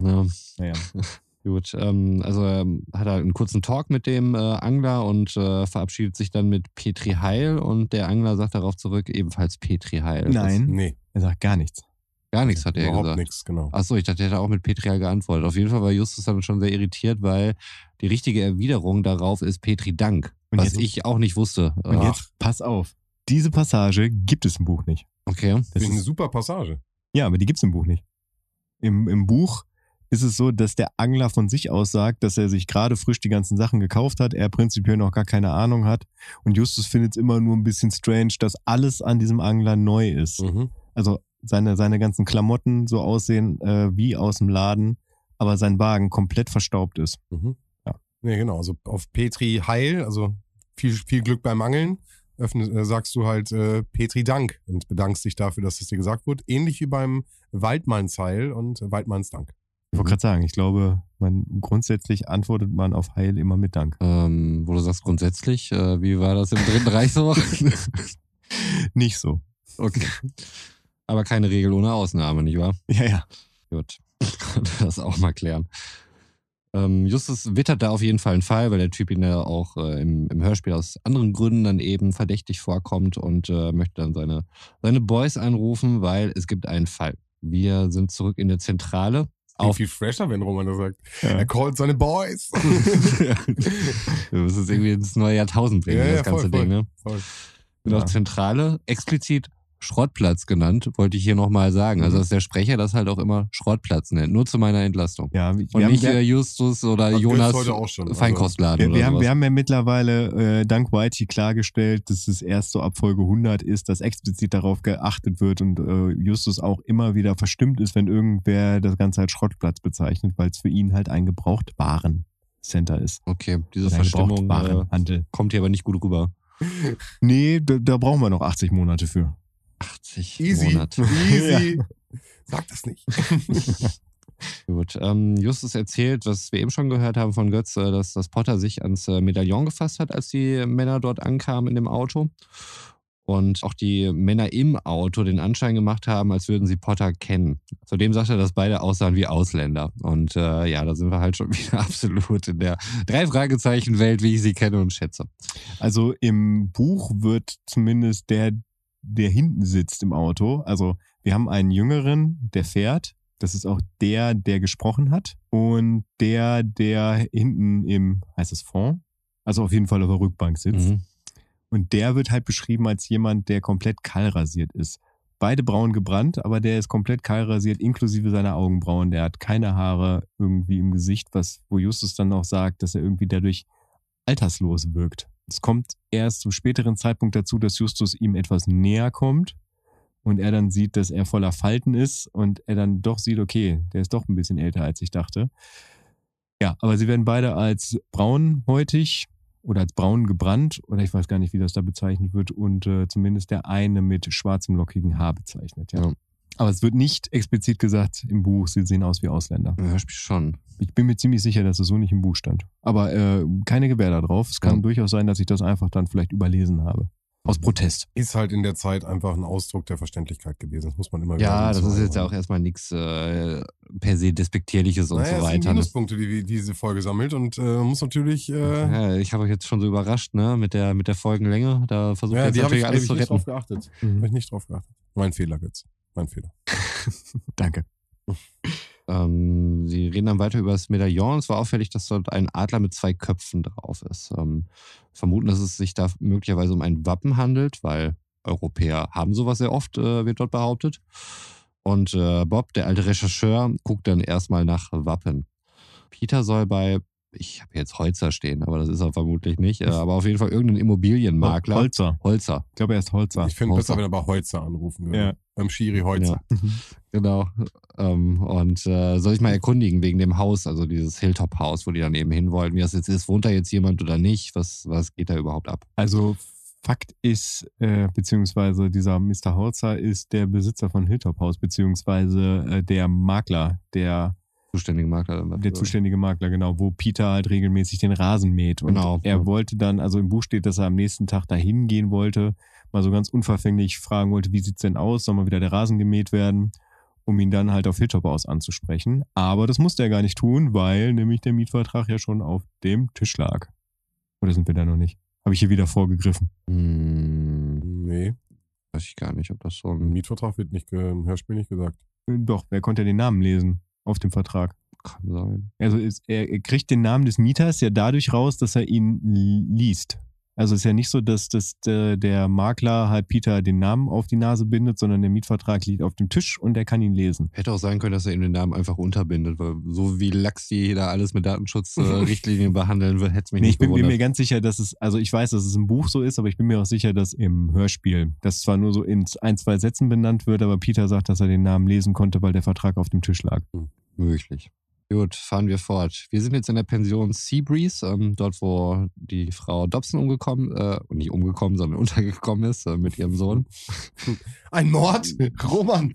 C: Ja.
A: Naja. [LAUGHS]
C: Gut, ähm, also ähm, hat er einen kurzen Talk mit dem äh, Angler und äh, verabschiedet sich dann mit Petri Heil und der Angler sagt darauf zurück, ebenfalls Petri Heil.
A: Nein.
B: Nee,
A: Er sagt gar nichts.
C: Das, gar nichts hat er
B: überhaupt
C: gesagt.
B: nichts, genau.
C: Achso, ich dachte, er hätte auch mit Petri Heil geantwortet. Auf jeden Fall war Justus dann schon sehr irritiert, weil die richtige Erwiderung darauf ist Petri Dank.
A: Und
C: was
A: jetzt-
C: ich auch nicht wusste.
A: Und jetzt pass auf. Diese Passage gibt es im Buch nicht.
C: Okay.
A: Das
B: ist eine super Passage.
A: ja, aber die gibt's im Buch nicht. Im, Im Buch ist es so, dass der Angler von sich aus sagt, dass er sich gerade frisch die ganzen Sachen gekauft hat, er prinzipiell noch gar keine Ahnung hat. Und Justus findet es immer nur ein bisschen strange, dass alles an diesem Angler neu ist.
B: Mhm.
A: Also seine, seine ganzen Klamotten so aussehen äh, wie aus dem Laden, aber sein Wagen komplett verstaubt ist.
B: Mhm.
A: Ja.
B: Nee, genau. Also auf Petri Heil, also viel, viel Glück beim Angeln. öffne, äh, sagst du halt äh, Petri Dank und bedankst dich dafür, dass es dir gesagt wurde. Ähnlich wie beim Waldmannsheil und Waldmanns Dank.
A: Ich wollte gerade sagen, ich glaube, man grundsätzlich antwortet man auf Heil immer mit Dank.
C: Ähm, wo du sagst grundsätzlich, äh, wie war das im Dritten Reich so? [LAUGHS]
A: Nicht so.
C: okay. Aber keine Regel ohne Ausnahme, nicht wahr?
A: Ja, ja.
C: Gut. [LAUGHS] Konnte das auch mal klären. Ähm, Justus wittert da auf jeden Fall einen Fall, weil der Typ ihn ja auch äh, im, im Hörspiel aus anderen Gründen dann eben verdächtig vorkommt und äh, möchte dann seine, seine Boys anrufen, weil es gibt einen Fall. Wir sind zurück in der Zentrale.
B: Auch viel fresher, wenn Roman das sagt.
A: Ja.
B: Er callt seine Boys. [LAUGHS]
C: Wir müssen es irgendwie ins neue Jahrtausend bringen,
B: Ja, ja,
C: das ganze
B: voll, voll.
C: Ding. Ne?
B: Voll.
C: Und
A: Ja.
C: auch Zentrale, explizit Schrottplatz genannt, wollte ich hier nochmal sagen. Also,
B: Mhm.
C: dass der Sprecher das halt auch immer Schrottplatz nennt. Nur zu meiner Entlastung.
A: Ja, wir,
C: Und nicht
A: wir,
C: äh, Justus oder Jonas
B: heute auch schon, also-
C: Feinkostladen
A: wir,
C: oder
A: wir, haben, wir haben ja mittlerweile äh, dank Whitey klargestellt, dass es erst so ab Folge 100 ist, dass explizit darauf geachtet wird und äh, Justus auch immer wieder verstimmt ist, wenn irgendwer das Ganze als Schrottplatz bezeichnet, weil es für ihn halt ein Gebrauchtwaren-Center ist.
C: okay, diese Verstimmung äh, kommt hier aber nicht gut rüber. [LAUGHS]
A: Nee, da, da brauchen wir noch 80 Monate für.
C: 80
B: Easy.
C: Monate. [LAUGHS]
B: Easy. Sag das nicht. [LAUGHS]
C: Gut. Ähm, Justus erzählt, was wir eben schon gehört haben von Götz, äh, dass das Potter sich ans äh, Medaillon gefasst hat, als die Männer dort ankamen in dem Auto. Und auch die Männer im Auto den Anschein gemacht haben, als würden sie Potter kennen. Zudem sagt er, dass beide aussahen wie Ausländer. Und äh, ja, da sind wir halt schon [LAUGHS] wieder absolut in der Drei-Fragezeichen-Welt, wie ich sie kenne und schätze.
A: Also im Buch wird zumindest der, der hinten sitzt im Auto. Also wir haben einen Jüngeren, der fährt. Das ist auch der, der gesprochen hat. Und der, der hinten im, heißt es Fond? Also auf jeden Fall auf der Rückbank sitzt.
C: Mhm.
A: Und der wird halt beschrieben als jemand, der komplett kahlrasiert ist. Beide braun gebrannt, aber der ist komplett kahlrasiert, inklusive seiner Augenbrauen. Der hat keine Haare irgendwie im Gesicht, was, wo Justus dann auch sagt, dass er irgendwie dadurch alterslos wirkt. Es kommt erst zum späteren Zeitpunkt dazu, dass Justus ihm etwas näher kommt und er dann sieht, dass er voller Falten ist und er dann doch sieht, okay, der ist doch ein bisschen älter, als ich dachte. Ja, aber sie werden beide als braunhäutig oder als braun gebrannt oder ich weiß gar nicht, wie das da bezeichnet wird und äh, zumindest der eine mit schwarzem lockigen Haar bezeichnet. Ja.
C: Ja.
A: Aber es wird nicht explizit gesagt im Buch, sie sehen aus wie Ausländer.
C: Im Hörspiel schon.
A: Ich bin mir ziemlich sicher, dass es so nicht im Buch stand. Aber äh, keine Gewähr darauf. Es kann
C: Ja.
A: durchaus sein, dass ich das einfach dann vielleicht überlesen habe. Aus Protest.
B: Ist halt in der Zeit einfach ein Ausdruck der Verständlichkeit gewesen. Das muss man immer wieder
C: Ja, das ist jetzt ja auch erstmal nichts äh, per se Despektierliches und
B: naja,
C: so
B: sind
C: weiter. ne?
B: Minuspunkte, die, die diese Folge sammelt und äh, man muss natürlich. Äh, ja,
C: Ja, ich habe euch jetzt schon so überrascht, ne, mit der, mit der Folgenlänge. Da versuche ich jetzt natürlich
B: ich,
C: alles
B: ich
C: zu
B: nicht
C: retten.
B: drauf geachtet. Habe ich nicht drauf geachtet. Mein Fehler jetzt. Mein Fehler. [LAUGHS]
A: Danke.
C: Ähm, sie reden dann weiter über das Medaillon. Es war auffällig, dass dort ein Adler mit zwei Köpfen drauf ist. Ähm, vermuten, dass es sich da möglicherweise um ein Wappen handelt, weil Europäer haben sowas sehr oft, äh, wird dort behauptet. Und äh, Bob, der alte Rechercheur, guckt dann erstmal nach Wappen. Peter soll bei, ich habe jetzt Holzer stehen, aber das ist er vermutlich nicht, äh, aber auf jeden Fall irgendein Immobilienmakler.
A: Holzer.
C: Holzer,
A: Ich glaube, er ist Holzer.
B: Ich finde besser, wenn er bei Holzer anrufen würde.
A: Ja.
B: Beim Schiri Holzer. [LAUGHS]
C: Genau. Ähm, und äh, soll ich mal erkundigen wegen dem Haus, also dieses Hilltop-Haus, wo die dann eben hin wollen, wie das jetzt ist. Wohnt da jetzt jemand oder nicht? Was, was geht da überhaupt ab?
A: Also Fakt ist, äh, beziehungsweise dieser Mr. Holzer ist der Besitzer von Hilltop House, beziehungsweise äh, der Makler, der,
C: Zuständige Makler dann
A: der
C: dafür.
A: zuständige Makler, genau, wo Peter halt regelmäßig den Rasen mäht. Und
C: Genau.
A: er wollte dann, also im Buch steht, dass er am nächsten Tag dahin gehen wollte, mal so ganz unverfänglich fragen wollte, wie sieht's denn aus? Soll mal wieder der Rasen gemäht werden? Um ihn dann halt auf Hilltop House anzusprechen. Aber das musste er gar nicht tun, weil nämlich der Mietvertrag ja schon auf dem Tisch lag. Oder sind wir da noch nicht? Habe ich hier wieder vorgegriffen.
C: Hm,
B: Nee,
C: weiß ich gar nicht, ob das so ein
B: Mietvertrag wird nicht im Hörspiel nicht gesagt.
A: Äh, Doch, wer konnte den Namen lesen auf dem Vertrag?
C: kann sein.
A: Also ist, er, er kriegt den Namen des Mieters ja dadurch raus, dass er ihn li- liest. Also es ist ja nicht so, dass, dass der, der Makler halt Peter den Namen auf die Nase bindet, sondern der Mietvertrag liegt auf dem Tisch und er kann ihn lesen.
C: Hätte auch sein können, dass er ihm den Namen einfach unterbindet, weil so wie die da alles mit Datenschutzrichtlinien [LAUGHS] behandeln wird, hätte es mich
A: Nee,
C: nicht
A: ich bin, bin mir ganz sicher, dass es, also ich weiß, dass es im Buch so ist, aber ich bin mir auch sicher, dass im Hörspiel, das zwar nur so in ein, zwei Sätzen benannt wird, aber Peter sagt, dass er den Namen lesen konnte, weil der Vertrag auf dem Tisch lag.
C: Möglich. Gut, fahren wir fort. Wir sind jetzt in der Pension Seabreeze, ähm, dort wo die Frau Dobson umgekommen, äh, nicht umgekommen, sondern [LAUGHS] untergekommen ist äh, mit ihrem Sohn.
B: Ein Mord? Roman!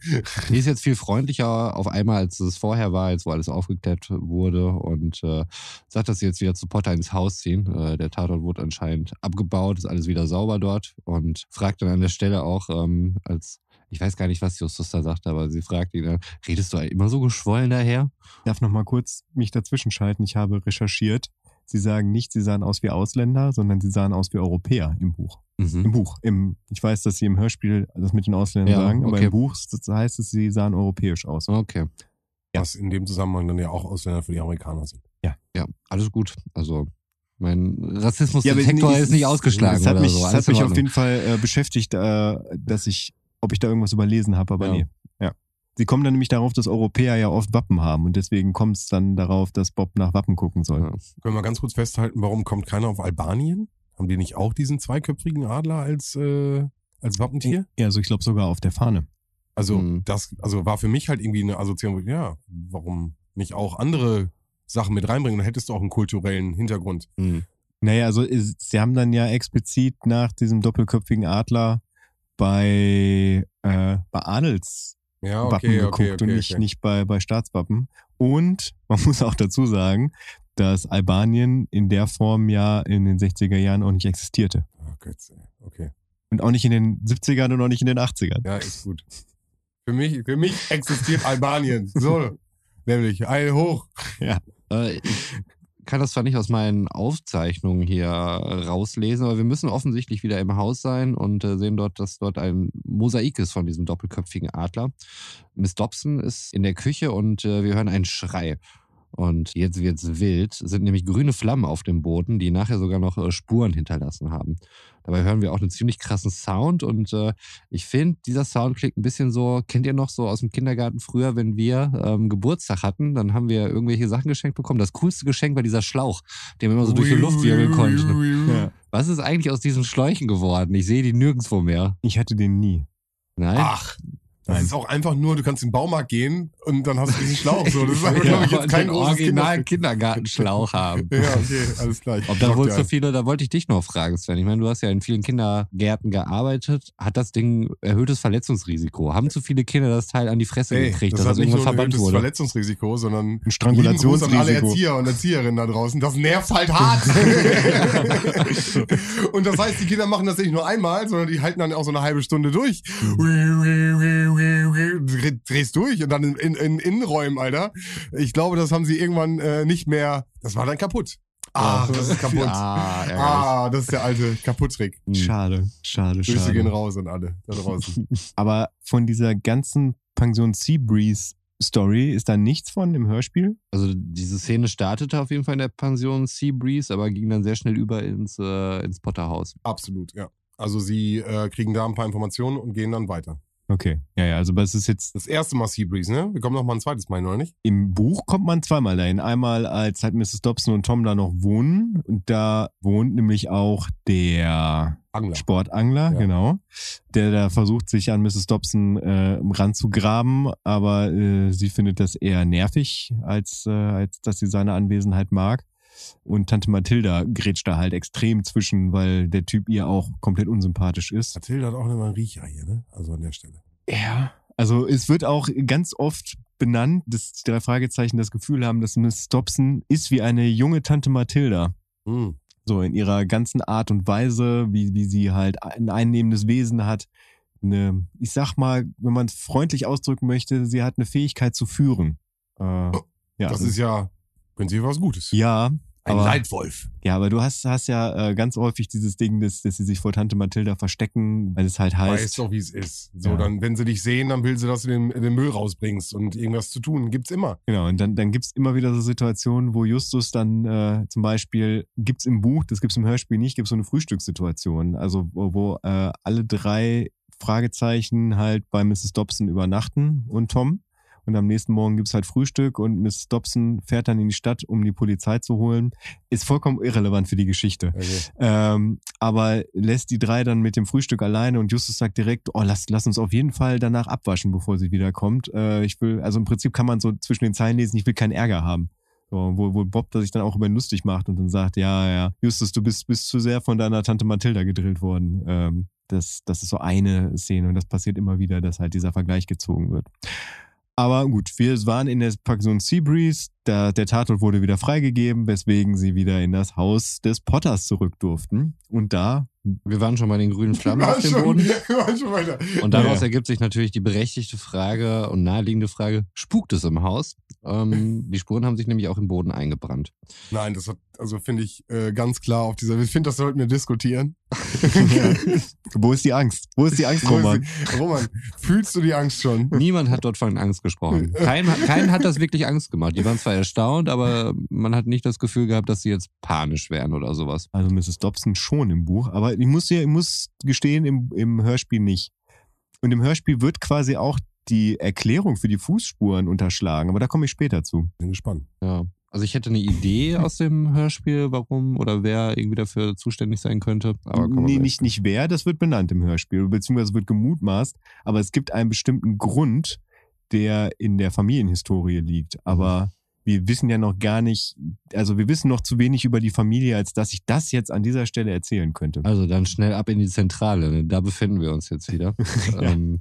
C: Die ist jetzt viel freundlicher auf einmal, als es vorher war, jetzt wo alles aufgeklärt wurde und äh, sagt, dass sie jetzt wieder zu Potter ins Haus ziehen. Äh, der Tatort wurde anscheinend abgebaut, ist alles wieder sauber dort und fragt dann an der Stelle auch, ähm, als ich weiß gar nicht, was Justus da sagt, aber sie fragt ihn, dann, redest du immer so geschwollen daher?
A: Ich darf noch mal kurz mich dazwischen schalten. Ich habe recherchiert. Sie sagen nicht, sie sahen aus wie Ausländer, sondern sie sahen aus wie Europäer im Buch.
C: Mhm.
A: Im Buch. Im, ich weiß, dass sie im Hörspiel das mit den Ausländern
C: Ja,
A: sagen, aber
C: okay.
A: im Buch das heißt es, sie sahen europäisch aus.
C: Okay.
B: Was in dem Zusammenhang dann ja auch Ausländer für die Amerikaner sind.
C: Ja, alles gut. Also mein Rassismusdetektor
A: aber nee,
C: ist nicht
A: es-
C: ausgeschlagen
A: Es hat
C: oder
A: mich,
C: so.
A: es
C: Alles
A: hat mich auf jeden Fall äh, beschäftigt, äh, dass ich, ob ich da irgendwas überlesen habe, aber
C: Ja.
A: nee. Ja. Sie kommen dann nämlich darauf, dass Europäer ja oft Wappen haben und deswegen kommt es dann darauf, dass Bob nach Wappen gucken soll.
C: Ja.
B: Können wir ganz kurz festhalten, warum kommt keiner auf Albanien? Haben die nicht auch diesen zweiköpfigen Adler als, äh, als Wappentier?
A: Ja, also ich glaube sogar auf der Fahne.
B: Also
C: Mhm.
B: das, also war für mich halt irgendwie eine Assoziation, ja, warum nicht auch andere Sachen mit reinbringen? Dann hättest du auch einen kulturellen Hintergrund.
C: Hm.
A: Naja, also ist, sie haben dann ja explizit nach diesem doppelköpfigen Adler bei, äh, bei Adels
B: Ja,
A: Wappen
B: okay,
A: geguckt
B: okay, okay.
A: und nicht, nicht bei, bei Staatswappen. Und man [LAUGHS] muss auch dazu sagen, dass Albanien in der Form ja in den 60er Jahren auch nicht existierte.
B: Oh Gott, okay.
A: Und auch nicht in den 70ern und auch nicht in den 80ern.
B: Ja, ist gut. Für mich, für mich existiert Albanien. So, [LAUGHS] nämlich, Eil hoch.
C: Äh, [LAUGHS] ich kann das zwar nicht aus meinen Aufzeichnungen hier rauslesen, aber wir müssen offensichtlich wieder im Haus sein und äh, sehen dort, dass dort ein Mosaik ist von diesem doppelköpfigen Adler. Miss Dobson ist in der Küche und äh, wir hören einen Schrei. Und jetzt wird's wild, sind nämlich grüne Flammen auf dem Boden, die nachher sogar noch äh, Spuren hinterlassen haben. Dabei hören wir auch einen ziemlich krassen Sound und äh, ich finde, dieser Sound klingt ein bisschen so, kennt ihr noch so aus dem Kindergarten früher, wenn wir ähm, Geburtstag hatten, dann haben wir irgendwelche Sachen geschenkt bekommen. Das coolste Geschenk war dieser Schlauch, den man immer so durch die Luft wirbeln konnte.
A: Ja.
C: Was ist eigentlich aus diesen Schläuchen geworden? Ich sehe die nirgendwo mehr.
A: Ich hatte den nie.
C: Nein?
B: Ach, das
A: Nein.
B: ist auch einfach nur, du kannst in den Baumarkt gehen und dann hast du diesen Schlauch. So. Das ist [LAUGHS] einfach,
C: Ja,
B: ich, jetzt kein großes
C: originalen
B: Kinder.
C: Kindergartenschlauch haben. [LAUGHS]
B: Ja, okay, alles klar. Ich
C: Ob da wohl so viele, da wollte ich dich noch fragen, Sven. Ich meine, du hast ja in vielen Kindergärten gearbeitet. Hat das Ding erhöhtes Verletzungsrisiko? Haben zu viele Kinder das Teil an die Fresse
B: Ey,
C: gekriegt,
B: das
C: dass
B: hat
C: das
B: nicht
C: irgendwann
B: nur ein
C: verbannt
B: erhöhtes
C: wurde?
B: Verletzungsrisiko, sondern
A: Ein
B: Gruß an alle
A: Strangulationsrisiko.
B: Erzieher und Erzieherinnen da draußen. Das nervt halt hart. [LAUGHS] und das heißt, die Kinder machen das nicht nur einmal, sondern die halten dann auch so eine halbe Stunde durch. Dreh- Drehst durch und dann in, in, in Innenräumen, Alter. Ich glaube, das haben sie irgendwann äh, nicht mehr. Das war dann kaputt. Ah, das ist kaputt. [LAUGHS]
C: Ah.
B: Ah, das ist der alte Kaputttrick.
C: Hm.
A: Schade, schade,
B: Grüße gehen
A: schade.
B: raus an alle da draußen. [LAUGHS]
A: Aber von dieser ganzen Pension Seabreeze Story ist da nichts von im Hörspiel?
C: Also diese Szene startete auf jeden Fall in der Pension Seabreeze, aber ging dann sehr schnell über ins, äh, ins Potterhaus.
B: Absolut, ja. Also sie äh, kriegen da ein paar Informationen und gehen dann weiter.
A: Okay. Ja, ja, also es ist jetzt
B: Das erste Mal Seabreeze, ne? Wir kommen noch mal ein zweites Mal, hin, oder nicht?
A: im Buch kommt man zweimal dahin. Einmal, als halt Mrs. Dobson und Tom da noch wohnen. Und da wohnt nämlich auch der
B: Angler.
A: Sportangler,
B: Ja.
A: genau. Der da versucht, sich an Mrs. Dobson äh, ranzugraben, aber äh, sie findet das eher nervig, als, äh, als dass sie seine Anwesenheit mag. Und Tante Mathilda grätscht da halt extrem zwischen, weil der Typ ihr auch komplett unsympathisch ist.
B: Mathilde hat auch immer einen Riecher hier, ne? Also an der Stelle.
A: Ja. Also es wird auch ganz oft benannt, dass die drei Fragezeichen das Gefühl haben, dass Miss Dobson ist wie eine junge Tante Mathilda.
B: Hm.
A: So in ihrer ganzen Art und Weise, wie, wie sie halt ein einnehmendes Wesen hat. Eine, ich sag mal, wenn man es freundlich ausdrücken möchte, sie hat eine Fähigkeit zu führen. Äh, ja,
B: Das ist ja prinzipiell was Gutes.
A: ja,
B: Ein
A: aber,
B: Leitwolf.
A: ja, aber du hast, hast ja äh, ganz häufig dieses Ding, dass, dass sie sich vor Tante Mathilda verstecken, weil es halt heißt.
B: Weißt doch, wie es ist. So,
A: Ja.
B: dann, wenn sie dich sehen, dann will sie, dass du den, den Müll rausbringst und irgendwas zu tun. Gibt's immer.
A: Genau, und dann, dann gibt's immer wieder so Situationen, wo Justus dann äh, zum Beispiel, gibt's im Buch, das gibt's im Hörspiel nicht, gibt's so eine Frühstückssituation, also wo, wo äh, alle drei Fragezeichen halt bei Mrs. Dobson übernachten und Tom. Und am nächsten Morgen gibt's halt Frühstück und Miss Dobson fährt dann in die Stadt, um die Polizei zu holen. Ist vollkommen irrelevant für die Geschichte.
B: Okay.
A: Ähm, aber lässt die drei dann mit dem Frühstück alleine und Justus sagt direkt, oh, lass, lass uns auf jeden Fall danach abwaschen, bevor sie wiederkommt. Äh, ich will, also im Prinzip kann man so zwischen den Zeilen lesen, ich will keinen Ärger haben. So, wo, wo Bob sich dann auch über ihn lustig macht und dann sagt, ja, ja, Justus, du bist, bist zu sehr von deiner Tante Mathilda gedrillt worden. Ähm, das, das ist so eine Szene und das passiert immer wieder, dass halt dieser Vergleich gezogen wird. Aber gut, wir waren in der Pension Seabreeze, der, der Tatort wurde wieder freigegeben, weswegen sie wieder in das Haus des Potters zurück durften. Und da
C: Wir waren schon bei den grünen Flammen auf dem
B: schon,
C: Boden. [LAUGHS] Und daraus
A: Ja.
C: ergibt sich natürlich die berechtigte Frage und naheliegende Frage, spukt es im Haus? Ähm, [LAUGHS] die Spuren haben sich nämlich auch im Boden eingebrannt.
B: Nein, das hat, also finde ich äh, ganz klar auf dieser, ich finde, das sollten wir diskutieren. [LAUGHS]
A: Wo ist die Angst? Wo ist die Angst, Roman?
B: Roman, fühlst du die Angst schon?
C: Niemand hat dort von Angst gesprochen. Kein, keinen hat das wirklich Angst gemacht. Die waren zwar erstaunt, aber man hat nicht das Gefühl gehabt, dass sie jetzt panisch wären oder sowas.
A: Also Mrs. Dobson schon im Buch, aber ich muss ja, ich muss gestehen, im, im Hörspiel nicht. Und im Hörspiel wird quasi auch die Erklärung für die Fußspuren unterschlagen, aber da komme ich später zu.
B: Bin gespannt.
C: Ja. Also ich hätte eine Idee aus dem Hörspiel, warum oder wer irgendwie dafür zuständig sein könnte. Aber
A: nee, nicht, nicht wer, das wird benannt im Hörspiel, beziehungsweise wird gemutmaßt, aber es gibt einen bestimmten Grund, der in der Familienhistorie liegt. Aber wir wissen ja noch gar nicht, also wir wissen noch zu wenig über die Familie, als dass ich das jetzt an dieser Stelle erzählen könnte.
C: Also dann schnell ab in die Zentrale. ne? Da befinden wir uns jetzt wieder. [LAUGHS]
A: Ja.
C: ähm,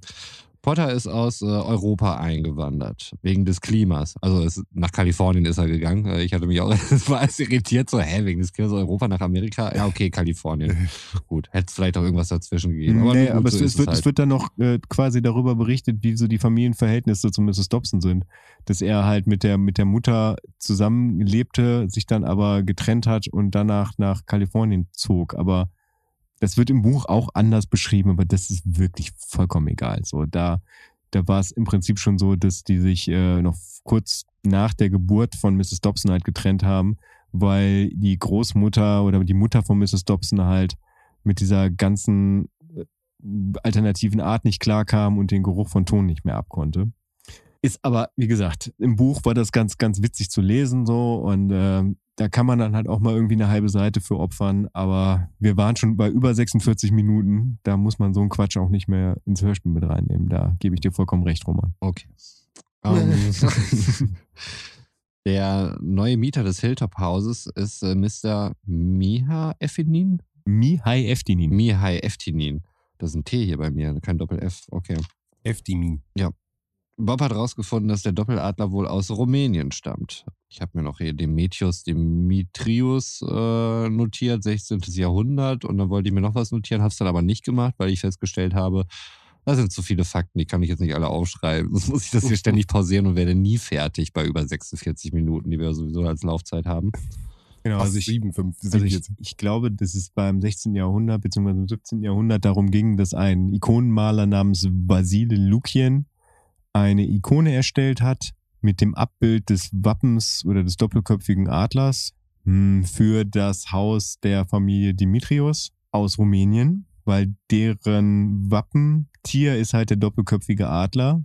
C: Potter ist aus äh, Europa eingewandert, wegen des Klimas. Also es, nach Kalifornien ist er gegangen. Äh, Ich hatte mich auch [LAUGHS] war alles irritiert, so, hä, wegen des Klimas Europa nach Amerika? Ja, okay, Kalifornien. [LAUGHS] gut, hätte es vielleicht auch irgendwas dazwischen gegeben. Aber,
A: nee,
C: gut,
A: aber
C: so
A: es, wird,
C: halt.
A: es wird dann noch äh, quasi darüber berichtet, wie so die Familienverhältnisse zu Mrs. Dobson sind. Dass er halt mit der, mit der Mutter zusammenlebte, sich dann aber getrennt hat und danach nach Kalifornien zog. Aber das wird im Buch auch anders beschrieben, aber das ist wirklich vollkommen egal. So, da, da war es im Prinzip schon so, dass die sich äh, noch kurz nach der Geburt von Mrs. Dobson halt getrennt haben, weil die Großmutter oder die Mutter von Mrs. Dobson halt mit dieser ganzen äh, alternativen Art nicht klarkam und den Geruch von Ton nicht mehr abkonnte. Ist aber, wie gesagt, im Buch war das ganz, ganz witzig zu lesen so und ähm, da kann man dann halt auch mal irgendwie eine halbe Seite für opfern, aber wir waren schon bei über 46 Minuten, da muss man so einen Quatsch auch nicht mehr ins Hörspiel mit reinnehmen, da gebe ich dir vollkommen recht, Roman.
C: Okay. [LAUGHS] Ähm, [LAUGHS] der neue Mieter des Hilltop-Hauses ist äh, Mr. Miha Effinin?
A: Mihai Eftinin.
C: Mihai Eftinin. Das ist ein T hier bei mir, kein Doppel-F. Okay.
B: Eftimin.
C: Bob hat rausgefunden, dass der Doppeladler wohl aus Rumänien stammt. Ich habe mir noch hier Demetrius Demetrius äh, notiert, 16. Jahrhundert. Und dann wollte ich mir noch was notieren, habe es dann aber nicht gemacht, weil ich festgestellt habe, da sind zu viele Fakten, die kann ich jetzt nicht alle aufschreiben. [LAUGHS] Sonst muss ich das hier ständig pausieren und werde nie fertig bei über 46 Minuten, die wir sowieso als Laufzeit haben.
A: Genau, also ich,
B: 7, 5,
A: Also
B: 7
A: ich,
B: jetzt.
A: ich glaube, dass es beim 16. Jahrhundert bzw. im 17. Jahrhundert darum ging, dass ein Ikonenmaler namens Vasile Lukien eine Ikone erstellt hat mit dem Abbild des Wappens oder des doppelköpfigen Adlers mh, für das Haus der Familie Dimitrios aus Rumänien, weil deren Wappentier ist halt der doppelköpfige Adler.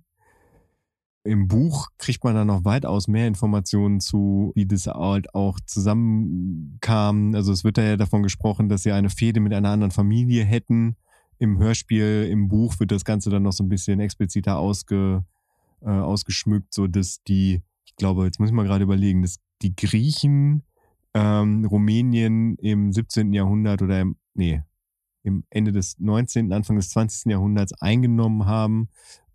A: Im Buch kriegt man dann noch weitaus mehr Informationen zu, wie das halt auch zusammenkam. Also es wird da ja davon gesprochen, dass sie eine Fehde mit einer anderen Familie hätten. Im Hörspiel, im Buch wird das Ganze dann noch so ein bisschen expliziter ausge, äh, ausgeschmückt, so dass die, ich glaube, jetzt muss ich mal gerade überlegen, dass die Griechen ähm, Rumänien im 17. Jahrhundert oder im, nee, im Ende des 19., Anfang des 20. Jahrhunderts eingenommen haben,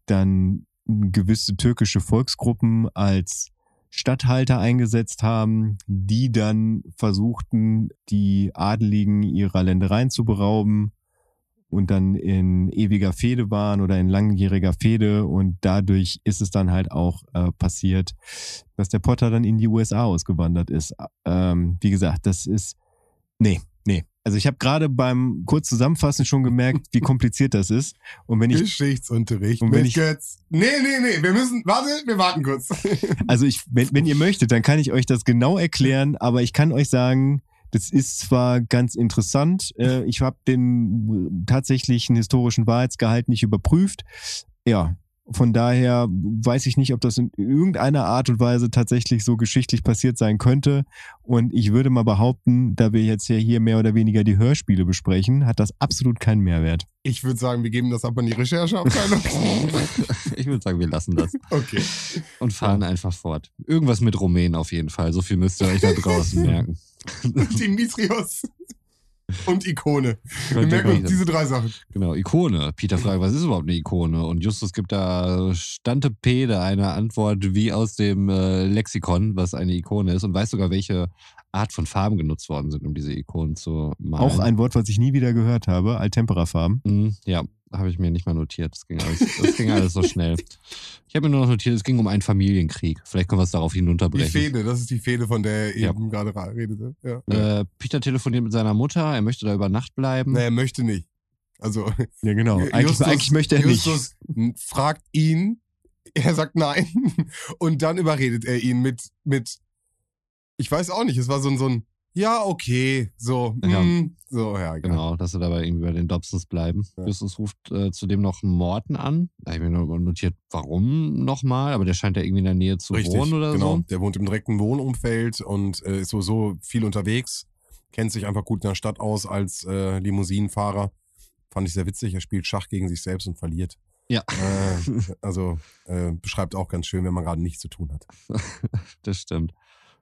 A: dann gewisse türkische Volksgruppen als Statthalter eingesetzt haben, die dann versuchten, die Adeligen ihrer Ländereien zu berauben und dann in ewiger Fehde waren oder in langjähriger Fehde und dadurch ist es dann halt auch äh, passiert, dass der Potter dann in die USA ausgewandert ist. Ähm, wie gesagt, das ist nee, nee. Also ich habe gerade beim kurz zusammenfassen schon gemerkt, wie kompliziert das ist und wenn ich
B: Geschichtsunterricht
A: Und wenn ich-
B: Götz. Nee, nee, nee, wir müssen, warte, wir warten kurz.
A: Also ich, wenn, wenn ihr möchtet, dann kann ich euch das genau erklären, aber ich kann euch sagen, das ist zwar ganz interessant, äh, ich habe den tatsächlichen historischen Wahrheitsgehalt nicht überprüft, ja, von daher weiß ich nicht, ob das in irgendeiner Art und Weise tatsächlich so geschichtlich passiert sein könnte. Und ich würde mal behaupten, da wir jetzt ja hier mehr oder weniger die Hörspiele besprechen, hat das absolut keinen Mehrwert.
B: Ich würde sagen, wir geben das ab an die Rechercheabteilung. [LAUGHS]
C: ich würde sagen, wir lassen das.
B: Okay.
C: Und fahren einfach fort. Irgendwas mit Rumänen auf jeden Fall. So viel müsst ihr euch da draußen [LAUGHS] merken. [LAUGHS]
B: Dimitrios. Und Ikone. Wir merken uns diese drei Sachen.
C: Genau, Ikone. Peter fragt, was ist überhaupt eine Ikone? Und Justus gibt da Stantepede eine Antwort wie aus dem äh, Lexikon, was eine Ikone ist und weiß sogar, welche Art von Farben genutzt worden sind, um diese Ikonen zu malen.
A: Auch ein Wort, was ich nie wieder gehört habe, Altemperafarben.
C: Mhm, Ja, habe ich mir nicht mal notiert. Das ging alles, das ging alles so schnell. Ich habe mir nur noch notiert, es ging um einen Familienkrieg. Vielleicht können wir es darauf
B: Die
C: hinunterbrechen.
B: Fehde, das ist die Fehde, von der er
C: Ja.
B: eben gerade ra- redete. Ja.
C: Äh, Peter telefoniert mit seiner Mutter, er möchte da über Nacht bleiben.
B: Nee, er möchte nicht. Also, [LAUGHS]
A: Ja, genau. Eigentlich,
B: Justus-
A: eigentlich möchte er nicht.
B: Justus n- fragt ihn, er sagt nein. [LAUGHS] Und dann überredet er ihn mit, mit, ich weiß auch nicht, es war so ein, so ein, ja, okay, so,
C: Ja.
B: mm, so, ja, genau.
C: Genau, dass sie dabei irgendwie bei den Dobsons bleiben.
B: Ja.
C: Justus ruft äh, zudem noch Morten an. Da habe ich mir nur notiert, warum nochmal, aber der scheint ja irgendwie in der Nähe zu
B: Richtig,
C: wohnen oder
B: genau.
C: so.
B: Der wohnt im direkten Wohnumfeld und äh, ist so, so viel unterwegs, kennt sich einfach gut in der Stadt aus als äh, Limousinenfahrer. Fand ich sehr witzig. Er spielt Schach gegen sich selbst und verliert.
C: Ja.
B: Äh, [LAUGHS] also äh, beschreibt auch ganz schön, wenn man gerade nichts zu tun hat.
C: Das stimmt.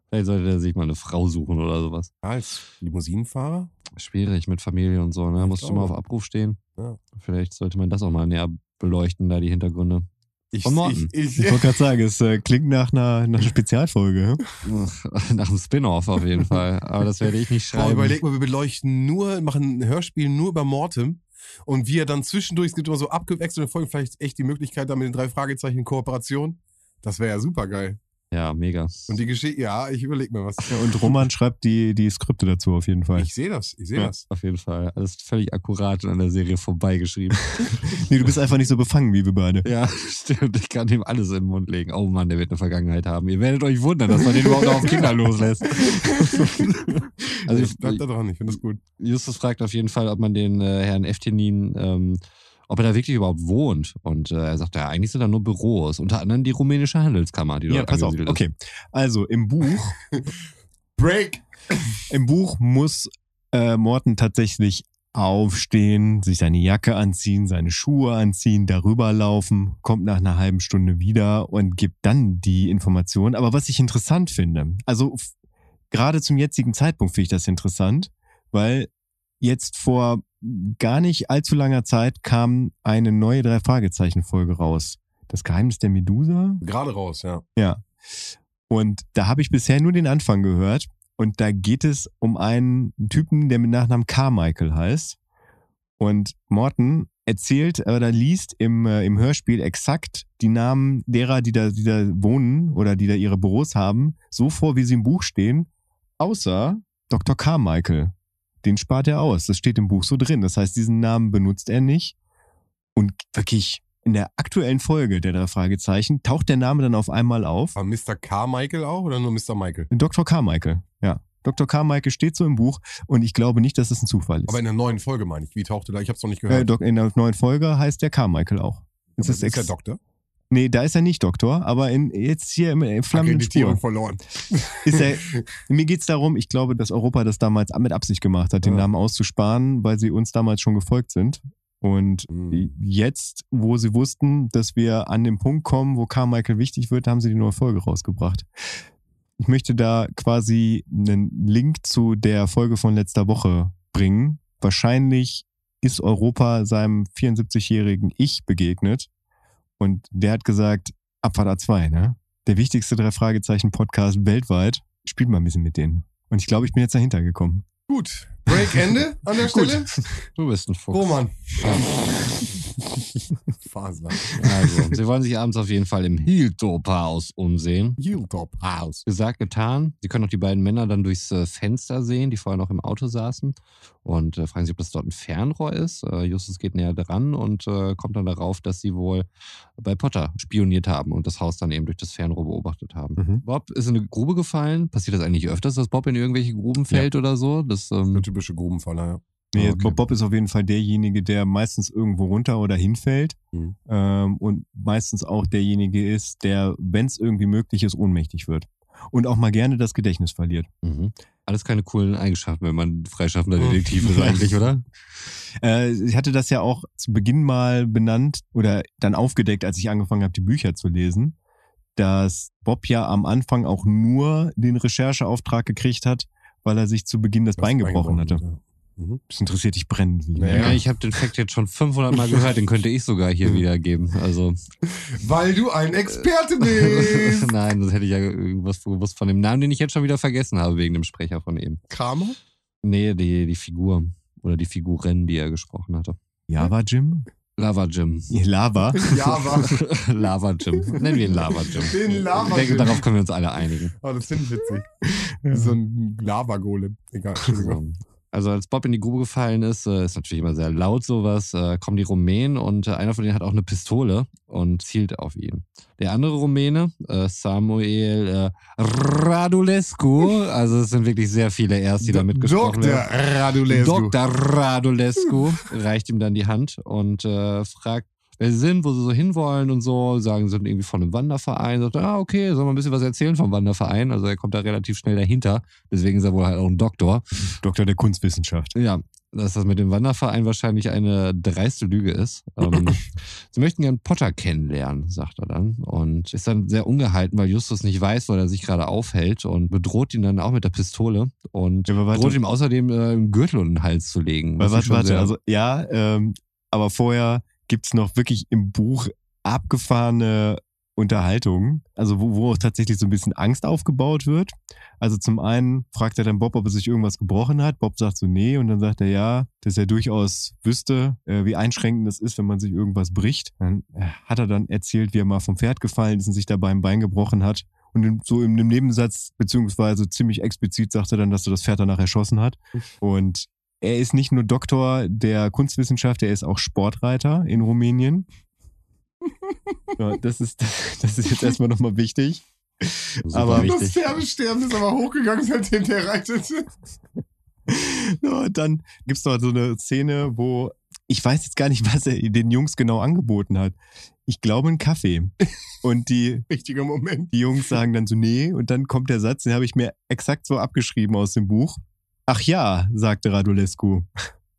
C: Vielleicht sollte er sich mal eine Frau suchen oder sowas.
B: Ja, als Limousinenfahrer?
C: Schwierig mit Familie und so, ne?
B: Ich
C: Musst du mal auf. Abruf stehen.
B: Ja.
C: Vielleicht sollte man das auch mal näher beleuchten, da die Hintergründe.
B: Ich,
C: Von Morten.
B: ich,
A: Ich
B: ich,
A: wollte gerade sagen, es äh, klingt nach einer, nach einer Spezialfolge. ja?
C: Nach einem Spin-off auf jeden Fall. Aber das werde ich nicht
B: Boah,
C: schreiben.
B: überleg mal, wir beleuchten nur, machen ein Hörspiel nur über Mortem und wir dann zwischendurch, es gibt immer so abgewechselte Folgen, vielleicht echt die Möglichkeit, da mit den drei Fragezeichen in Kooperation. Das wäre ja super geil.
C: Ja, mega.
B: Und die Geschichte, ja, ich überleg mir was.
A: Ja, und Roman schreibt die, die Skripte dazu auf jeden Fall.
B: Ich sehe das, ich sehe
A: Ja.
B: das.
C: Auf jeden Fall. Alles völlig akkurat an der Serie vorbeigeschrieben. [LAUGHS]
A: Nee, du bist einfach nicht so befangen wie wir beide.
C: ja, [LAUGHS] stimmt. Ich kann ihm alles in den Mund legen. Oh Mann, der wird eine Vergangenheit haben. Ihr werdet euch wundern, dass man den überhaupt noch auf Kinder loslässt. [LAUGHS] also
B: ich bleib da dran, ich finde das gut.
C: Justus fragt auf jeden Fall, ob man den äh, Herrn Eftenin, ähm, ob er da wirklich überhaupt wohnt. Und äh, er sagt, ja, eigentlich sind da nur Büros. Unter anderem die rumänische Handelskammer, die
A: Ja,
C: dort
A: pass auf.
C: ist.
A: Okay. Also im Buch, [LAUGHS]
B: Break!
A: im Buch muss äh, Morten tatsächlich aufstehen, sich seine Jacke anziehen, seine Schuhe anziehen, darüber laufen, kommt nach einer halben Stunde wieder und gibt dann die Information. Aber was ich interessant finde, also gerade zum jetzigen Zeitpunkt finde ich das interessant, weil jetzt vor gar nicht allzu langer Zeit kam eine neue drei Fragezeichen Folge raus. Das Geheimnis der Medusa?
B: Gerade raus, ja.
A: Ja. Und da habe ich bisher nur den Anfang gehört. Und da geht es um einen Typen, der mit Nachnamen Carmichael heißt. Und Morton erzählt oder liest im, äh, im Hörspiel exakt die Namen derer, die da, die da wohnen oder die da ihre Büros haben, so vor, wie sie im Buch stehen, außer Dr. Carmichael. Den spart er aus. Das steht im Buch so drin. Das heißt, diesen Namen benutzt er nicht. Und wirklich in der aktuellen Folge der drei Fragezeichen taucht der Name dann auf einmal auf.
B: War Mr. Carmichael auch oder nur Mr. Michael?
A: Dr. Carmichael, ja. Dr. Carmichael steht so im Buch und ich glaube nicht, dass es ein Zufall ist.
B: Aber in der neuen Folge meine ich. Wie tauchte da? Ich hab's noch nicht
A: äh,
B: gehört.
A: Doc- in der neuen Folge heißt der Carmichael auch. Es ist,
B: ist der Doktor?
A: Nee, da ist er nicht Doktor, aber in, jetzt hier im, flammenden Spur.
B: verloren.
A: Ist er, [LAUGHS] mir geht's darum, ich glaube, dass Europa das damals mit Absicht gemacht hat, den
B: Ja.
A: Namen auszusparen, weil sie uns damals schon gefolgt sind. Und
B: Hm.
A: jetzt, wo sie wussten, dass wir an den Punkt kommen, wo Carmichael wichtig wird, haben sie die neue Folge rausgebracht. Ich möchte da quasi einen Link zu der Folge von letzter Woche bringen. Wahrscheinlich ist Europa seinem 74-jährigen Ich begegnet und der hat gesagt, Abfahrt A2, ne? Der wichtigste drei Fragezeichen Podcast weltweit. Spielt mal ein bisschen mit denen. Und ich glaube, ich bin jetzt dahinter gekommen.
B: Gut. Break Ende an der [LAUGHS]
A: Gut.
B: Stelle.
C: Du bist ein Fuchs.
B: Roman. [LAUGHS] Faser.
C: Also, sie wollen sich abends auf jeden Fall im Hilltop-Haus umsehen.
B: Hilltop House.
C: Gesagt, getan. Sie können auch die beiden Männer dann durchs äh, Fenster sehen, die vorher noch im Auto saßen. Und äh, fragen sich, ob das dort ein Fernrohr ist. Äh, Justus geht näher dran und äh, kommt dann darauf, dass sie wohl bei Potter spioniert haben und das Haus dann eben durch das Fernrohr beobachtet haben.
A: Mhm.
C: Bob ist in eine Grube gefallen. Passiert das eigentlich öfters, dass Bob in irgendwelche Gruben fällt oder so? Das, ähm,
B: Der typische Grubenfaller, ja.
A: Nee,
C: Okay.
A: Bob, Bob ist auf jeden Fall derjenige, der meistens irgendwo runter oder hinfällt
B: Mhm.
A: ähm, und meistens auch derjenige ist, der, wenn es irgendwie möglich ist, ohnmächtig wird. Und auch mal gerne das Gedächtnis verliert.
C: Mhm. Alles keine coolen Eigenschaften, wenn man freischaffender
B: Oh.
C: Detektiv ist eigentlich, oder? [LAUGHS]
A: Äh, ich hatte das ja auch zu Beginn mal benannt oder dann aufgedeckt, als ich angefangen habe, die Bücher zu lesen, dass Bob ja am Anfang auch nur den Rechercheauftrag gekriegt hat, weil er sich zu Beginn das, Bein gebrochen hatte.
B: ja. Mhm.
A: Das interessiert dich brennend, wie.
B: Naja.
C: Ja, ich habe den Fact jetzt schon 500 Mal gehört, den könnte ich sogar hier
B: Mhm.
C: wiedergeben. Also [LAUGHS]
B: Weil du ein Experte bist. [LAUGHS]
C: nein, das hätte ich ja irgendwas gewusst von dem Namen, den ich jetzt schon wieder vergessen habe wegen dem Sprecher von eben.
B: Kramer?
C: Nee, die, die Figur oder die Figuren, die er gesprochen hatte.
A: Java Jim?
C: Lava Jim.
A: Lava?
B: Java. [LAUGHS]
C: Lava [LAUGHS] Jim. Nennen wir ihn Lava Jim.
B: Den Lava
C: Ich denke,
B: Jim.
C: darauf können wir uns alle einigen.
B: Oh, das finde ich witzig. So ein Lava-Golem. Egal.
C: So. Also als Bob in die Grube gefallen ist, äh, ist natürlich immer sehr laut sowas, äh, kommen die Rumänen und äh, einer von denen hat auch eine Pistole und zielt auf ihn. Der andere Rumäne, Samuel Radulescu, also es sind wirklich sehr viele Rs, die da mitgesprochen
B: Dr.
C: werden.
B: Radulescu.
C: Dr. Radulescu reicht ihm dann die Hand und fragt, wer sie sind, wo sie so hinwollen und so. Sagen, sie sind irgendwie von einem Wanderverein. Sagt, ah, okay, soll man ein bisschen was erzählen vom Wanderverein? Also er kommt da relativ schnell dahinter. Deswegen ist er wohl halt auch ein Doktor.
A: Doktor der Kunstwissenschaft.
C: Ja, dass das mit dem Wanderverein wahrscheinlich eine dreiste Lüge ist. Ähm, [LAUGHS] sie möchten gern Potter kennenlernen, sagt er dann. Und ist dann sehr ungehalten, weil Justus nicht weiß, wo er sich gerade aufhält und bedroht ihn dann auch mit der Pistole und
A: Ja,
C: droht ihm außerdem äh, einen Gürtel um den Hals zu legen.
A: Warte, warte, also ja, ähm, aber vorher gibt's noch wirklich im Buch abgefahrene Unterhaltungen, also wo, wo auch tatsächlich so ein bisschen Angst aufgebaut wird. Also zum einen fragt er dann Bob, ob er sich irgendwas gebrochen hat. Bob sagt so, nee, und dann sagt er ja, dass er durchaus wüsste, äh, wie einschränkend das ist, wenn man sich irgendwas bricht. Dann äh, hat er dann erzählt, wie er mal vom Pferd gefallen ist und sich dabei ein Bein gebrochen hat. Und so in einem Nebensatz, beziehungsweise ziemlich explizit sagt er dann, dass er das Pferd danach erschossen hat. Und er ist nicht nur Doktor der Kunstwissenschaft, er ist auch Sportreiter in Rumänien. Ja, das ist, [LAUGHS] das ist jetzt erstmal nochmal wichtig.
C: Super
A: aber-
B: Das
C: wichtig.
B: Pferdesterben ist aber hochgegangen, seitdem der reitet. [LAUGHS]
A: Ja, und dann gibt's noch so eine Szene, wo ich weiß jetzt gar nicht, was er den Jungs genau angeboten hat. Ich glaube, einen Kaffee. Und die, [LAUGHS]
B: Richtiger Moment.
A: die Jungs sagen dann so, nee. Und dann kommt der Satz, den habe ich mir exakt so abgeschrieben aus dem Buch. Ach ja, sagte Radulescu.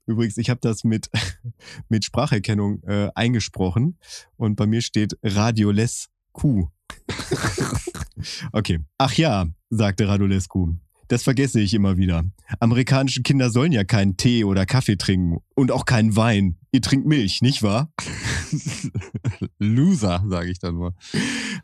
A: Übrigens, ich habe das mit, [LAUGHS] mit Spracherkennung äh, eingesprochen und bei mir steht Radiolescu. [LAUGHS] okay. Ach ja, sagte Radulescu. Das vergesse ich immer wieder. Amerikanische Kinder sollen ja keinen Tee oder Kaffee trinken und auch keinen Wein. Ihr trinkt Milch, nicht wahr? [LAUGHS]
C: Loser, sage ich dann nur.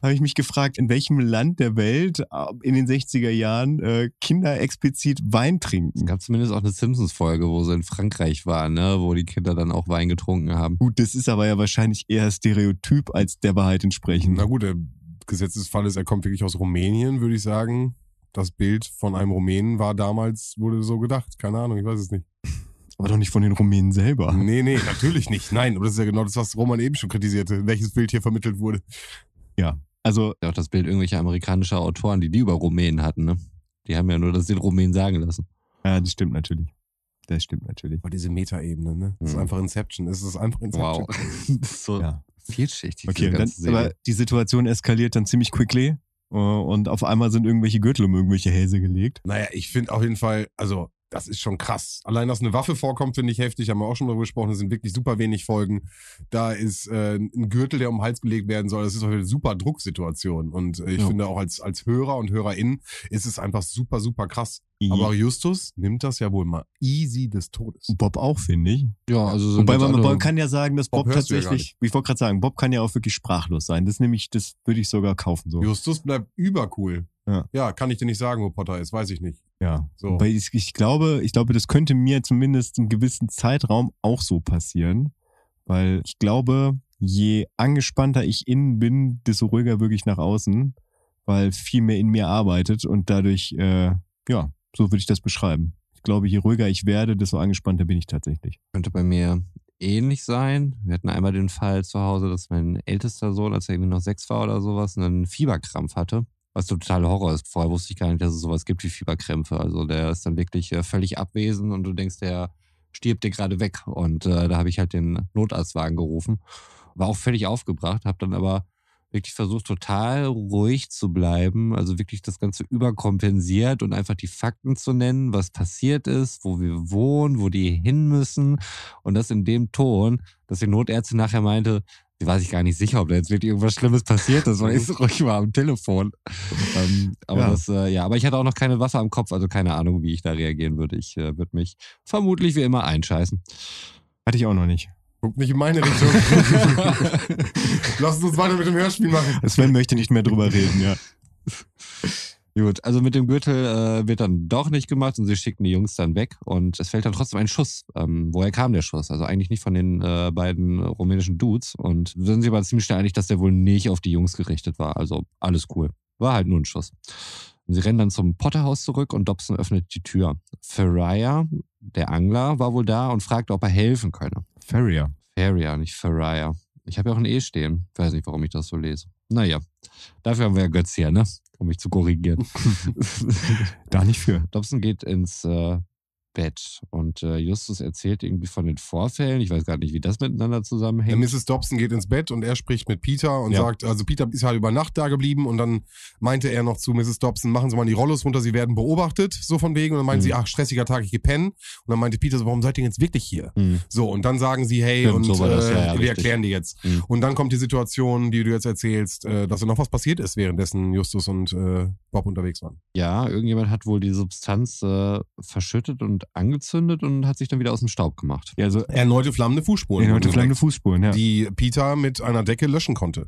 A: Habe ich mich gefragt, in welchem Land der Welt äh, in den 60er Jahren äh, Kinder explizit Wein
C: Es
A: trinken.
C: gab zumindest auch eine Simpsons-Folge, wo sie in Frankreich waren, ne? wo die Kinder dann auch Wein getrunken haben.
A: Gut, das ist aber ja wahrscheinlich eher Stereotyp als der Wahrheit entsprechend.
B: Na gut, der Gesetzesfall ist, er kommt wirklich aus Rumänien, würde ich sagen. Das Bild von einem Rumänen war damals, wurde so gedacht. Keine Ahnung, ich weiß es nicht. [LAUGHS]
A: Aber doch nicht von den Rumänen selber.
B: Nee, nee, natürlich nicht. Nein, aber das ist ja genau das, was Roman eben schon kritisierte, welches Bild hier vermittelt wurde.
A: Also,
C: Ja, Auch das Bild irgendwelcher amerikanischer Autoren, die die über Rumänen hatten. Ne? Die haben ja nur das den Rumänen sagen lassen.
A: ja, das stimmt natürlich. Das stimmt natürlich.
B: Aber diese Metaebene, ne? Das ist
C: Mhm.
B: einfach Inception. Es ist einfach Inception.
C: Wow. [LAUGHS] Das ist so
A: Ja.
C: vielschichtig.
A: Okay,
C: diese
A: dann, aber die Situation eskaliert dann ziemlich quickly und auf einmal sind irgendwelche Gürtel um irgendwelche Hälse gelegt.
B: Naja, ich finde auf jeden Fall, also das ist schon krass. Allein, dass eine Waffe vorkommt, finde ich heftig. Haben wir auch schon darüber gesprochen. Es sind wirklich super wenig Folgen. Da ist äh, ein Gürtel, der um den Hals gelegt werden soll. Das ist eine super Drucksituation. Und äh, ich
A: Ja.
B: finde auch als, als Hörer und Hörerin ist es einfach super, super krass. Aber Justus nimmt das ja wohl mal easy des Todes.
A: Bob auch, finde ich.
C: ja, also sind
A: Wobei man, man kann ja sagen, dass
B: Bob
A: Bob,
B: du ja
A: tatsächlich, ich wollte gerade sagen, Bob kann ja auch wirklich sprachlos sein. Das nehme ich, das würde ich sogar kaufen so.
B: Justus bleibt übercool.
A: Ja.
B: ja, kann ich dir nicht sagen, wo Potter ist, weiß ich nicht.
A: Ja.
B: So.
A: Wobei ich, ich glaube, ich glaube, das könnte mir zumindest einen gewissen Zeitraum auch so passieren, weil ich glaube, je angespannter ich innen bin, desto ruhiger wirklich nach außen, weil viel mehr in mir arbeitet und dadurch, äh, ja, so würde ich das beschreiben. Ich glaube, je ruhiger ich werde, desto angespannter bin ich tatsächlich.
C: könnte bei mir ähnlich sein. Wir hatten einmal den Fall zu Hause, dass mein ältester Sohn, als er irgendwie noch sechs war oder sowas, einen Fieberkrampf hatte. Was total Horror ist. Vorher wusste ich gar nicht, dass es sowas gibt wie Fieberkrämpfe. Also der ist dann wirklich äh, völlig abwesend und du denkst, der stirbt dir gerade weg. Und äh, da habe ich halt den Notarztwagen gerufen. War auch völlig aufgebracht, habe dann aber wirklich versucht, total ruhig zu bleiben. Also wirklich das Ganze überkompensiert und einfach die Fakten zu nennen, was passiert ist, wo wir wohnen, wo die hin müssen. Und das in dem Ton, dass die Notärztin nachher meinte, sie war sich gar nicht sicher, ob da jetzt wirklich irgendwas Schlimmes passiert ist, weil ich so ruhig war am Telefon. ähm, aber
A: Ja.
C: das, äh, ja, aber ich hatte auch noch keine Waffe am Kopf, also keine Ahnung, wie ich da reagieren würde. Ich äh, würde mich vermutlich wie immer einscheißen.
A: Hatte ich auch noch nicht.
B: Guck nicht in meine Richtung. [LAUGHS] Lass uns weiter mit dem Hörspiel machen. [LAUGHS]
A: Sven möchte nicht mehr drüber reden, ja.
C: Gut, also mit dem Gürtel äh, wird dann doch nicht gemacht und sie schicken die Jungs dann weg und es fällt dann trotzdem ein Schuss. Ähm, woher kam der Schuss? Also eigentlich nicht von den äh, beiden rumänischen Dudes und sind sie aber ziemlich schnell einig, dass der wohl nicht auf die Jungs gerichtet war. Also alles cool. War halt nur ein Schuss. Und sie rennen dann zum Potterhaus zurück und Dobson öffnet die Tür. Ferrier, der Angler, war wohl da und fragt, ob er helfen könne.
A: Farrier.
C: Ferrier, nicht Ferrier. Ich habe ja auch ein E stehen. Weiß nicht, warum ich das so lese. Naja, dafür haben wir ja Götz hier, ne? Um mich zu korrigieren. [LAUGHS] [LAUGHS]
A: Da nicht für.
C: Dobson geht ins äh, Bett und äh, Justus erzählt irgendwie von den Vorfällen. Ich weiß gar nicht, wie das miteinander
B: Ja,
C: zusammenhängt.
B: Mrs. Dobson geht ins Bett und er spricht mit Peter und
A: Ja.
B: sagt, also Peter ist halt über Nacht da geblieben und dann meinte er noch zu Mrs. Dobson, machen Sie mal die Rollos runter, Sie werden beobachtet, so von wegen. Und dann meinte
C: Mhm.
B: sie, ach, stressiger Tag, ich geh pennen. Und dann meinte Peter so, warum seid ihr jetzt wirklich hier?
C: Hm.
B: So, und dann sagen sie, hey,
C: Stimmt,
B: und
C: so das,
B: äh,
C: ja, ja,
B: wir
C: richtig.
B: erklären dir jetzt.
C: Mhm.
B: Und dann kommt die Situation, die du jetzt erzählst, äh, dass da noch was passiert ist, währenddessen Justus und äh, Bob unterwegs waren.
C: Ja, irgendjemand hat wohl die Substanz äh, verschüttet und angezündet und hat sich dann wieder aus dem Staub gemacht.
A: Ja, also
B: Erneute flammende Fußspuren. wurden
A: flammende Fußspuren, ja.
B: Die Peter mit einer Decke löschen konnte.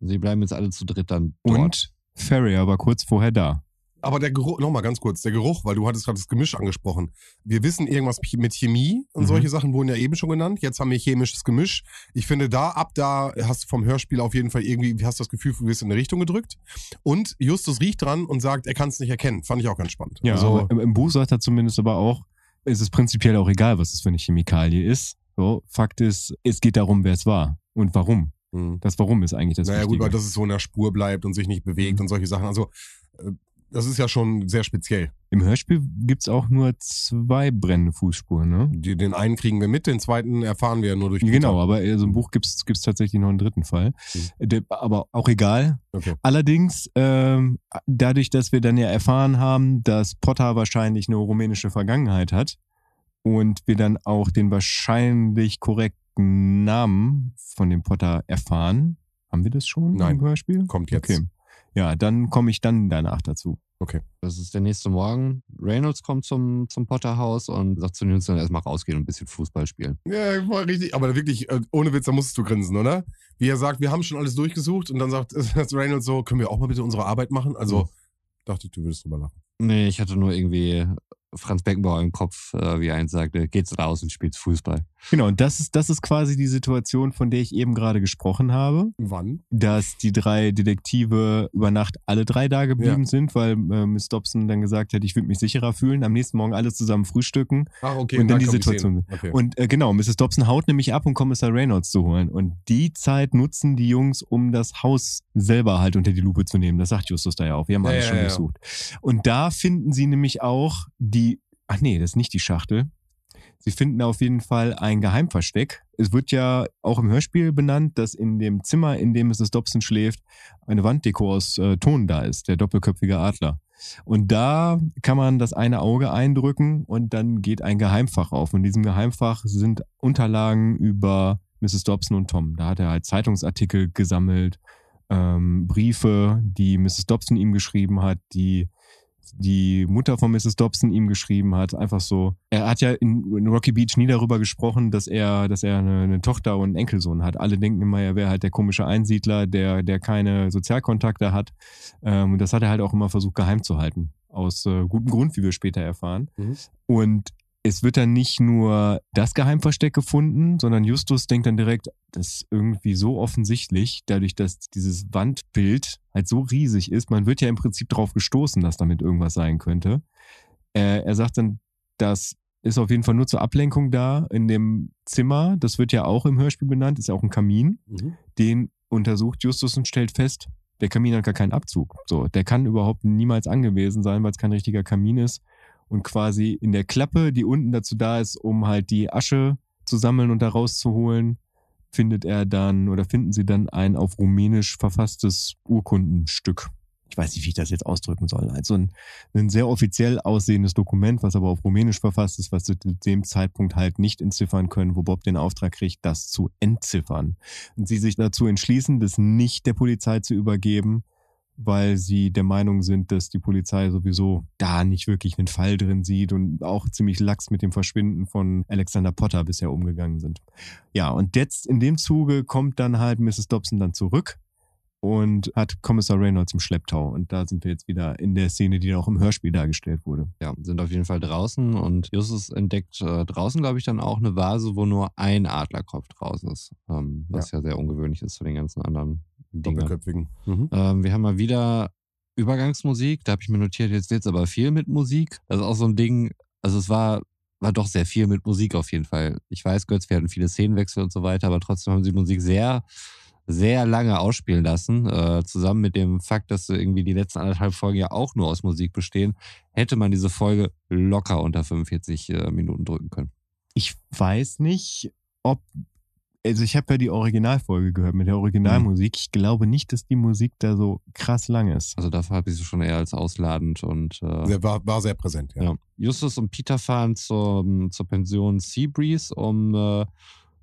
C: Sie bleiben jetzt alle zu dritt dann dort.
A: Und Farrier war kurz vorher da.
B: Aber der Geruch, nochmal ganz kurz, der Geruch, weil du hattest gerade das Gemisch angesprochen. Wir wissen irgendwas mit Chemie und
A: Mhm.
B: solche Sachen wurden ja eben schon genannt. Jetzt haben wir chemisches Gemisch. Ich finde, da, ab da hast du vom Hörspiel auf jeden Fall irgendwie, hast du das Gefühl, du wirst in eine Richtung gedrückt. Und Justus riecht dran und sagt, er kann es nicht erkennen. Fand ich auch ganz spannend.
A: Ja,
B: also,
A: im, im Buch sagt er zumindest aber auch, es ist prinzipiell auch egal, was es für eine Chemikalie ist. So, Fakt ist, es geht darum, wer es war und warum.
B: hm.
A: Das Warum ist eigentlich das
B: naja gut,
A: Wichtige.
B: weil dass es so in der Spur bleibt und sich nicht bewegt
A: Mhm.
B: und solche Sachen. Also, äh, das ist ja schon sehr speziell.
A: Im Hörspiel gibt's auch nur zwei brennende Fußspuren, ne?
B: Die, den einen kriegen wir mit, den zweiten erfahren wir ja nur durch Peter.
A: Genau, aber also im Buch gibt's gibt's tatsächlich noch einen dritten Fall. Der, aber auch egal.
B: Okay.
A: Allerdings, ähm, dadurch, dass wir dann ja erfahren haben, dass Potter wahrscheinlich eine rumänische Vergangenheit hat und wir dann auch den wahrscheinlich korrekten Namen von dem Potter erfahren, haben wir das schon
B: Nein.
A: im Hörspiel?
B: Kommt jetzt.
A: Okay. Ja, dann komme ich dann danach dazu.
C: Das ist der nächste Morgen. Reynolds kommt zum, zum Potterhaus und sagt zu den Jungs dann erstmal rausgehen und ein bisschen Fußball spielen.
B: Ja, war richtig. Aber wirklich, äh, ohne Witz, da musstest du grinsen, oder? Wie er sagt, wir haben schon alles durchgesucht und dann sagt [LAUGHS] sagt Reynolds so, können wir auch mal bitte unsere Arbeit machen? Also, dachte ich, du würdest drüber lachen.
C: Nee, ich hatte nur irgendwie Franz Beckenbauer im Kopf, äh, wie er eins sagte, geht's raus und spielt Fußball.
A: Genau, und das ist, das ist quasi die Situation, von der ich eben gerade gesprochen habe.
B: Wann?
A: dass die drei Detektive über Nacht alle drei da geblieben
B: Ja.
A: sind, weil äh, Miss Dobson dann gesagt hat, ich würde mich sicherer fühlen. Am nächsten Morgen alle zusammen frühstücken.
B: Ach, okay.
A: Und dann
B: da
A: die Situation.
B: Okay.
A: Und äh, genau, Mrs. Dobson haut nämlich ab, um Kommissar Reynolds zu holen. Und die Zeit nutzen die Jungs, um das Haus selber halt unter die Lupe zu nehmen. Das sagt Justus da ja auch. Wir haben
B: Ja,
A: alles
B: ja,
A: schon
B: ja.
A: gesucht. Und da finden sie nämlich auch die, ach nee, das ist nicht die Schachtel. Sie finden auf jeden Fall ein Geheimversteck. Es wird ja auch im Hörspiel benannt, dass in dem Zimmer, in dem Mrs. Dobson schläft, eine Wanddeko aus äh, Ton da ist, der doppelköpfige Adler. Und da kann man das eine Auge eindrücken und dann geht ein Geheimfach auf. Und in diesem Geheimfach sind Unterlagen über Mrs. Dobson und Tom. Da hat er halt Zeitungsartikel gesammelt, ähm, Briefe, die Mrs. Dobson ihm geschrieben hat, die die Mutter von Mrs. Dobson ihm geschrieben hat. Einfach so. Er hat ja in, Rocky Beach nie darüber gesprochen, dass er, dass er eine, eine Tochter und einen Enkelsohn hat. Alle denken immer, er wäre halt der komische Einsiedler, der, der keine Sozialkontakte hat. Ähm, und das hat er halt auch immer versucht geheim zu halten. Aus äh, gutem Grund, wie wir später erfahren.
B: Mhm.
A: Und es wird dann nicht nur das Geheimversteck gefunden, sondern Justus denkt dann direkt, das ist irgendwie so offensichtlich, dadurch, dass dieses Wandbild halt so riesig ist. Man wird ja im Prinzip darauf gestoßen, dass damit irgendwas sein könnte. Äh, er sagt dann, das ist auf jeden Fall nur zur Ablenkung da in dem Zimmer. Das wird ja auch im Hörspiel benannt, ist ja auch ein Kamin.
B: Mhm.
A: Den untersucht Justus und stellt fest, der Kamin hat gar keinen Abzug. So, der kann überhaupt niemals angewiesen sein, weil es kein richtiger Kamin ist. Und quasi in der Klappe, die unten dazu da ist, um halt die Asche zu sammeln und da rauszuholen, findet er dann oder finden sie dann ein auf Rumänisch verfasstes Urkundenstück. Ich weiß nicht, wie ich das jetzt ausdrücken soll. Also ein, ein sehr offiziell aussehendes Dokument, was aber auf Rumänisch verfasst ist, was sie zu dem Zeitpunkt halt nicht entziffern können, wo Bob den Auftrag kriegt, das zu entziffern. Und sie sich dazu entschließen, das nicht der Polizei zu übergeben, weil sie der Meinung sind, dass die Polizei sowieso da nicht wirklich einen Fall drin sieht und auch ziemlich lax mit dem Verschwinden von Alexander Potter bisher umgegangen sind. Ja, und jetzt in dem Zuge kommt dann halt Mrs. Dobson dann zurück und hat Kommissar Reynolds im Schlepptau. Und da sind wir jetzt wieder in der Szene, die auch im Hörspiel dargestellt wurde.
C: Ja, sind auf jeden Fall draußen und Justus entdeckt äh, draußen, glaube ich, dann auch eine Vase, wo nur ein Adlerkopf draußen ist. Ähm, was ja. ja. sehr ungewöhnlich ist zu den ganzen anderen
B: Doppelköpfigen. Mhm.
C: Ähm, wir haben mal wieder Übergangsmusik. Da habe ich mir notiert, jetzt wird es aber viel mit Musik. Das ist auch so ein Ding, also es war war doch sehr viel mit Musik auf jeden Fall. Ich weiß, Götz, wir hatten viele Szenenwechsel und so weiter, aber trotzdem haben sie Musik sehr sehr lange ausspielen lassen, äh, zusammen mit dem Fakt, dass irgendwie die letzten anderthalb Folgen ja auch nur aus Musik bestehen, hätte man diese Folge locker unter 45 äh, Minuten drücken können.
A: Ich weiß nicht, ob, also ich habe ja die Originalfolge gehört mit der Originalmusik. Mhm. Ich glaube nicht, dass die Musik da so krass lang ist.
C: Also dafür habe ich sie schon eher als ausladend und
B: äh, sehr, war, war sehr präsent, ja. ja.
C: Justus und Peter fahren zur, zur Pension Seabreeze, um äh,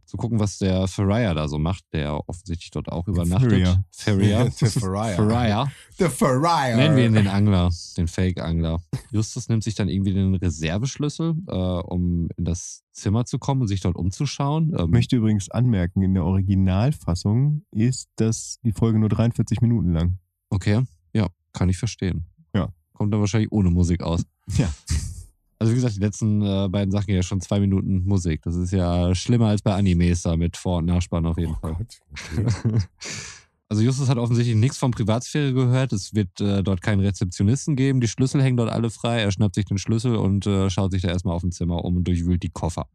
C: zu gucken, was der Ferrier da so macht, der offensichtlich dort auch übernachtet.
A: Ferrier.
C: Ferrier. [LAUGHS]
B: der Ferrier.
C: Ferrier.
B: Der Ferrier.
C: Nennen wir ihn den Angler, den Fake-Angler. Justus nimmt sich dann irgendwie den Reserveschlüssel, äh, um in das Zimmer zu kommen und sich dort umzuschauen.
A: Ähm, ich möchte übrigens anmerken, in der Originalfassung ist das die Folge nur 43 Minuten lang.
C: Okay, ja, kann ich verstehen.
A: Ja.
C: Kommt dann wahrscheinlich ohne Musik aus.
A: Ja. [LAUGHS]
C: Also wie gesagt, die letzten äh, beiden Sachen ja schon zwei Minuten Musik. Das ist ja schlimmer als bei Animes da mit Vor- und Nachspann auf jeden oh Fall. Okay. [LAUGHS] also Justus hat offensichtlich nichts von Privatsphäre gehört. Es wird äh, dort keinen Rezeptionisten geben. Die Schlüssel hängen dort alle frei. Er schnappt sich den Schlüssel und äh, schaut sich da erstmal auf dem Zimmer um und durchwühlt die Koffer.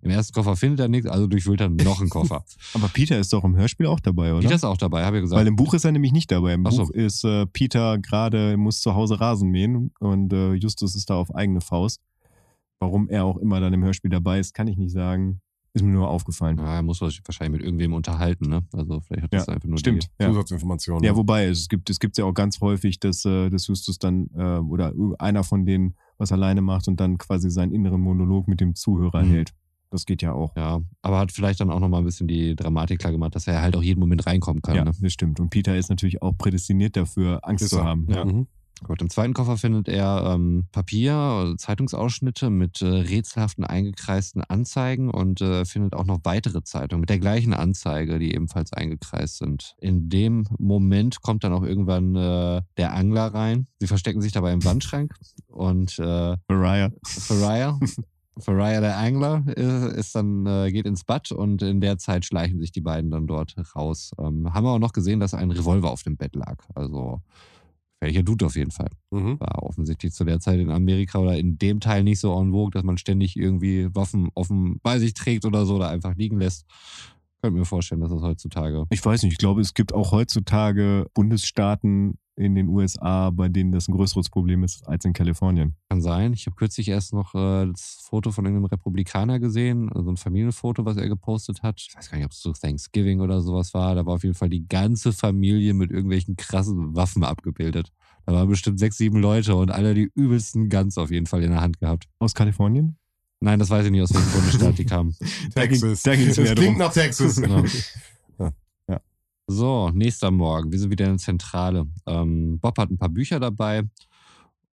C: Im ersten Koffer findet er nichts, also durchwühlt er noch einen Koffer. [LAUGHS]
A: Aber Peter ist doch im Hörspiel auch dabei, oder?
C: Peter ist auch dabei, habe ich gesagt.
A: Weil im Buch ist er nämlich nicht dabei. Im
C: Ach so.
A: Buch ist äh, Peter gerade, muss zu Hause Rasen mähen und äh, Justus ist da auf eigene Faust. Warum er auch immer dann im Hörspiel dabei ist, kann ich nicht sagen. Ist mir nur aufgefallen.
C: Ja, er muss sich wahrscheinlich mit irgendwem unterhalten, ne? Also vielleicht hat das
A: Ja,
C: einfach nur
A: Stimmt.
C: die
A: Ja.
B: Zusatzinformationen.
A: Ja, wobei, es gibt es gibt's ja auch ganz häufig, dass, äh, dass Justus dann äh, oder einer von denen was alleine macht und dann quasi seinen inneren Monolog mit dem Zuhörer
C: Mhm.
A: hält. Das geht ja auch.
C: Ja, aber hat vielleicht dann auch nochmal ein bisschen die Dramatik klar gemacht, dass er halt auch jeden Moment reinkommen kann.
A: Ja,
C: Ne?
A: das stimmt. Und Peter ist natürlich auch prädestiniert dafür, Angst
B: Ist
A: zu
B: er.
A: haben.
B: Ja. Mhm.
C: Gut, im zweiten Koffer findet er ähm, Papier, also Zeitungsausschnitte mit äh, rätselhaften eingekreisten Anzeigen und äh, findet auch noch weitere Zeitungen mit der gleichen Anzeige, die ebenfalls eingekreist sind. In dem Moment kommt dann auch irgendwann äh, der Angler rein. Sie verstecken sich dabei im Wandschrank und äh,
A: Mariah.
C: Faraya, [LAUGHS] Faraya der Angler, äh, ist dann, äh, geht ins Bad und in der Zeit schleichen sich die beiden dann dort raus. Ähm, haben wir auch noch gesehen, dass ein Revolver auf dem Bett lag. Also welcher Dude auf jeden Fall.
B: Mhm.
C: War offensichtlich zu der Zeit in Amerika oder in dem Teil nicht so en vogue, dass man ständig irgendwie Waffen offen bei sich trägt oder so oder einfach liegen lässt. Könnte mir vorstellen, dass das heutzutage.
A: Ich weiß nicht, ich glaube, es gibt auch heutzutage Bundesstaaten in den USA, bei denen das ein größeres Problem ist als in Kalifornien.
C: Kann sein. Ich habe kürzlich erst noch äh, das Foto von irgendeinem Republikaner gesehen, also ein Familienfoto, was er gepostet hat. Ich weiß gar nicht, ob es so Thanksgiving oder sowas war. Da war auf jeden Fall die ganze Familie mit irgendwelchen krassen Waffen abgebildet. Da waren bestimmt sechs, sieben Leute und alle die übelsten Guns auf jeden Fall in der Hand gehabt.
A: Aus Kalifornien?
C: Nein, das weiß ich nicht, aus welchem Bundesstaat die kamen. [LAUGHS]
B: Texas.
A: Da ging's
B: das
A: mehr
B: klingt
A: drum.
B: nach Texas. [LAUGHS]
C: Genau.
A: Ja.
C: So, nächster Morgen. Wir sind wieder in der Zentrale. Ähm, Bob hat ein paar Bücher dabei.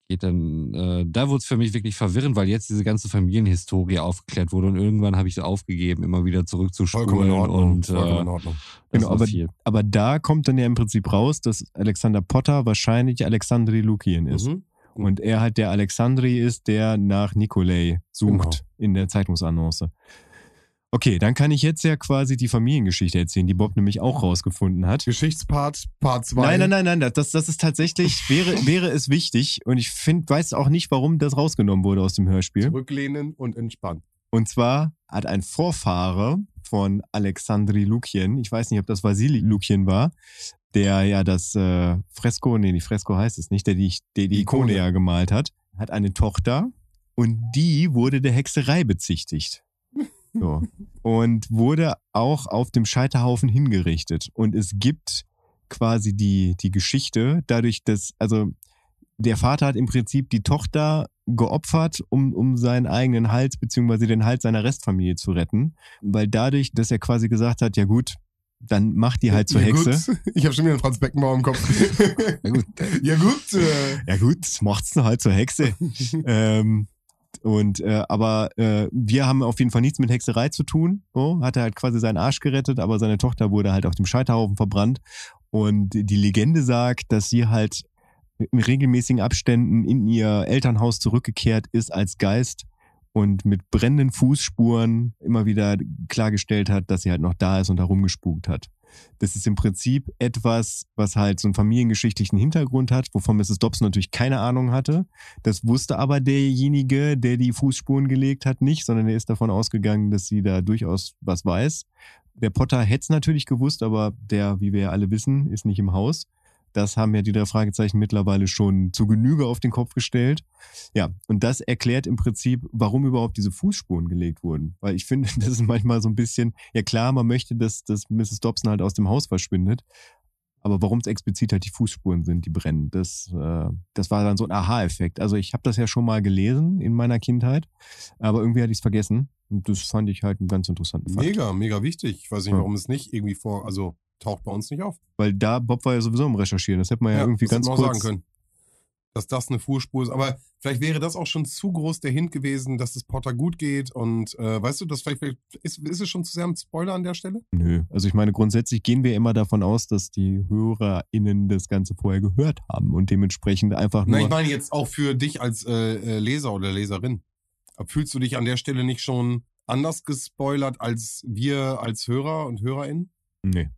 C: Geht dann, äh, da wurde es für mich wirklich verwirrend, weil jetzt diese ganze Familienhistorie aufgeklärt wurde und irgendwann habe ich es aufgegeben, immer wieder zurückzuspulen
B: Vollkommen in Ordnung.
C: und
B: Vollkommen in
C: äh,
B: Ordnung.
C: das
A: Genau, aber-. Aber da kommt dann ja im Prinzip raus, dass Alexander Potter wahrscheinlich Alexandri Lukian ist.
B: Mhm.
A: Und er halt der Alexandri ist, der nach Nikolai sucht
B: Genau.
A: in der Zeitungsannonce. Okay, dann kann ich jetzt ja quasi die Familiengeschichte erzählen, die Bob nämlich auch rausgefunden hat.
B: Geschichtspart, Part 2.
A: Nein, nein, nein, nein, das, das ist tatsächlich, wäre, wäre es wichtig und ich find, weiß auch nicht, warum das rausgenommen wurde aus dem Hörspiel.
B: Zurücklehnen und entspannen.
A: Und zwar hat ein Vorfahre von Alexandri Lukien, ich weiß nicht, ob das Vasili Lukien war, der ja das äh, Fresko, nee, die Fresko heißt es nicht, der die, der die Ikone
B: Ikone.
A: ja gemalt hat, hat eine Tochter Und die wurde der Hexerei bezichtigt. So. [LAUGHS] Und wurde auch auf dem Scheiterhaufen hingerichtet. Und es gibt quasi die, die Geschichte, dadurch, dass, also der Vater hat im Prinzip die Tochter geopfert, um, um seinen eigenen Hals beziehungsweise den Hals seiner Restfamilie zu retten. Weil dadurch, dass er quasi gesagt hat, ja gut, dann macht die halt zur
B: ja,
A: Hexe.
B: Gut. [LAUGHS] Ich habe schon wieder einen Franz Beckenbauer im Kopf. [LAUGHS]
C: Ja, gut. [LAUGHS]
B: ja gut. Äh,
A: Ja gut, macht's dann halt zur Hexe. ähm, und äh, aber äh, wir haben auf jeden Fall nichts mit Hexerei zu tun. So, hat er halt quasi seinen Arsch gerettet, aber seine Tochter wurde halt auf dem Scheiterhaufen verbrannt. Und die Legende sagt, dass sie halt in regelmäßigen Abständen in ihr Elternhaus zurückgekehrt ist als Geist und mit brennenden Fußspuren immer wieder klargestellt hat, dass sie halt noch da ist und herumgespukt hat. Das ist im Prinzip etwas, was halt so einen familiengeschichtlichen Hintergrund hat, wovon Mrs. Dobson natürlich keine Ahnung hatte. Das wusste aber derjenige, der die Fußspuren gelegt hat, nicht, sondern er ist davon ausgegangen, dass sie da durchaus was weiß. Der Potter hätte es natürlich gewusst, aber der, wie wir ja alle wissen, ist nicht im Haus. Das haben ja die drei Fragezeichen mittlerweile schon zu Genüge auf den Kopf gestellt. Ja, und das erklärt im Prinzip, warum überhaupt diese Fußspuren gelegt wurden. Weil ich finde, [LAUGHS] das ist manchmal so ein bisschen, ja klar, man möchte, dass, dass Mrs. Dobson halt aus dem Haus verschwindet. Aber warum es explizit halt die Fußspuren sind, die brennen, das, äh, das war dann so ein Aha-Effekt. Also ich habe das ja schon mal gelesen in meiner Kindheit, aber irgendwie hatte ich es vergessen. Und das fand ich halt einen ganz interessanten Fakt.
B: mega, mega wichtig. Ich weiß nicht,
A: Ja.
B: warum es nicht irgendwie vor, also taucht bei uns nicht auf.
A: Weil da, Bob war ja sowieso im Recherchieren. Das hätte man ja, irgendwie
B: das hätte
A: ganz kurz.
B: Dass das eine Fuhrspur ist. Aber vielleicht wäre das auch schon zu groß der Hint gewesen, dass es Potter gut geht. Und äh, weißt du, das vielleicht, vielleicht ist, ist es schon zu sehr ein Spoiler an der Stelle?
A: Nö. Also ich meine, grundsätzlich gehen wir immer davon aus, dass die HörerInnen das Ganze vorher gehört haben und dementsprechend einfach nur.
B: Nein, ich meine jetzt auch für dich als äh, äh, Leser oder Leserin. Fühlst du dich an der Stelle nicht schon anders gespoilert als wir als Hörer und HörerInnen?
A: nee.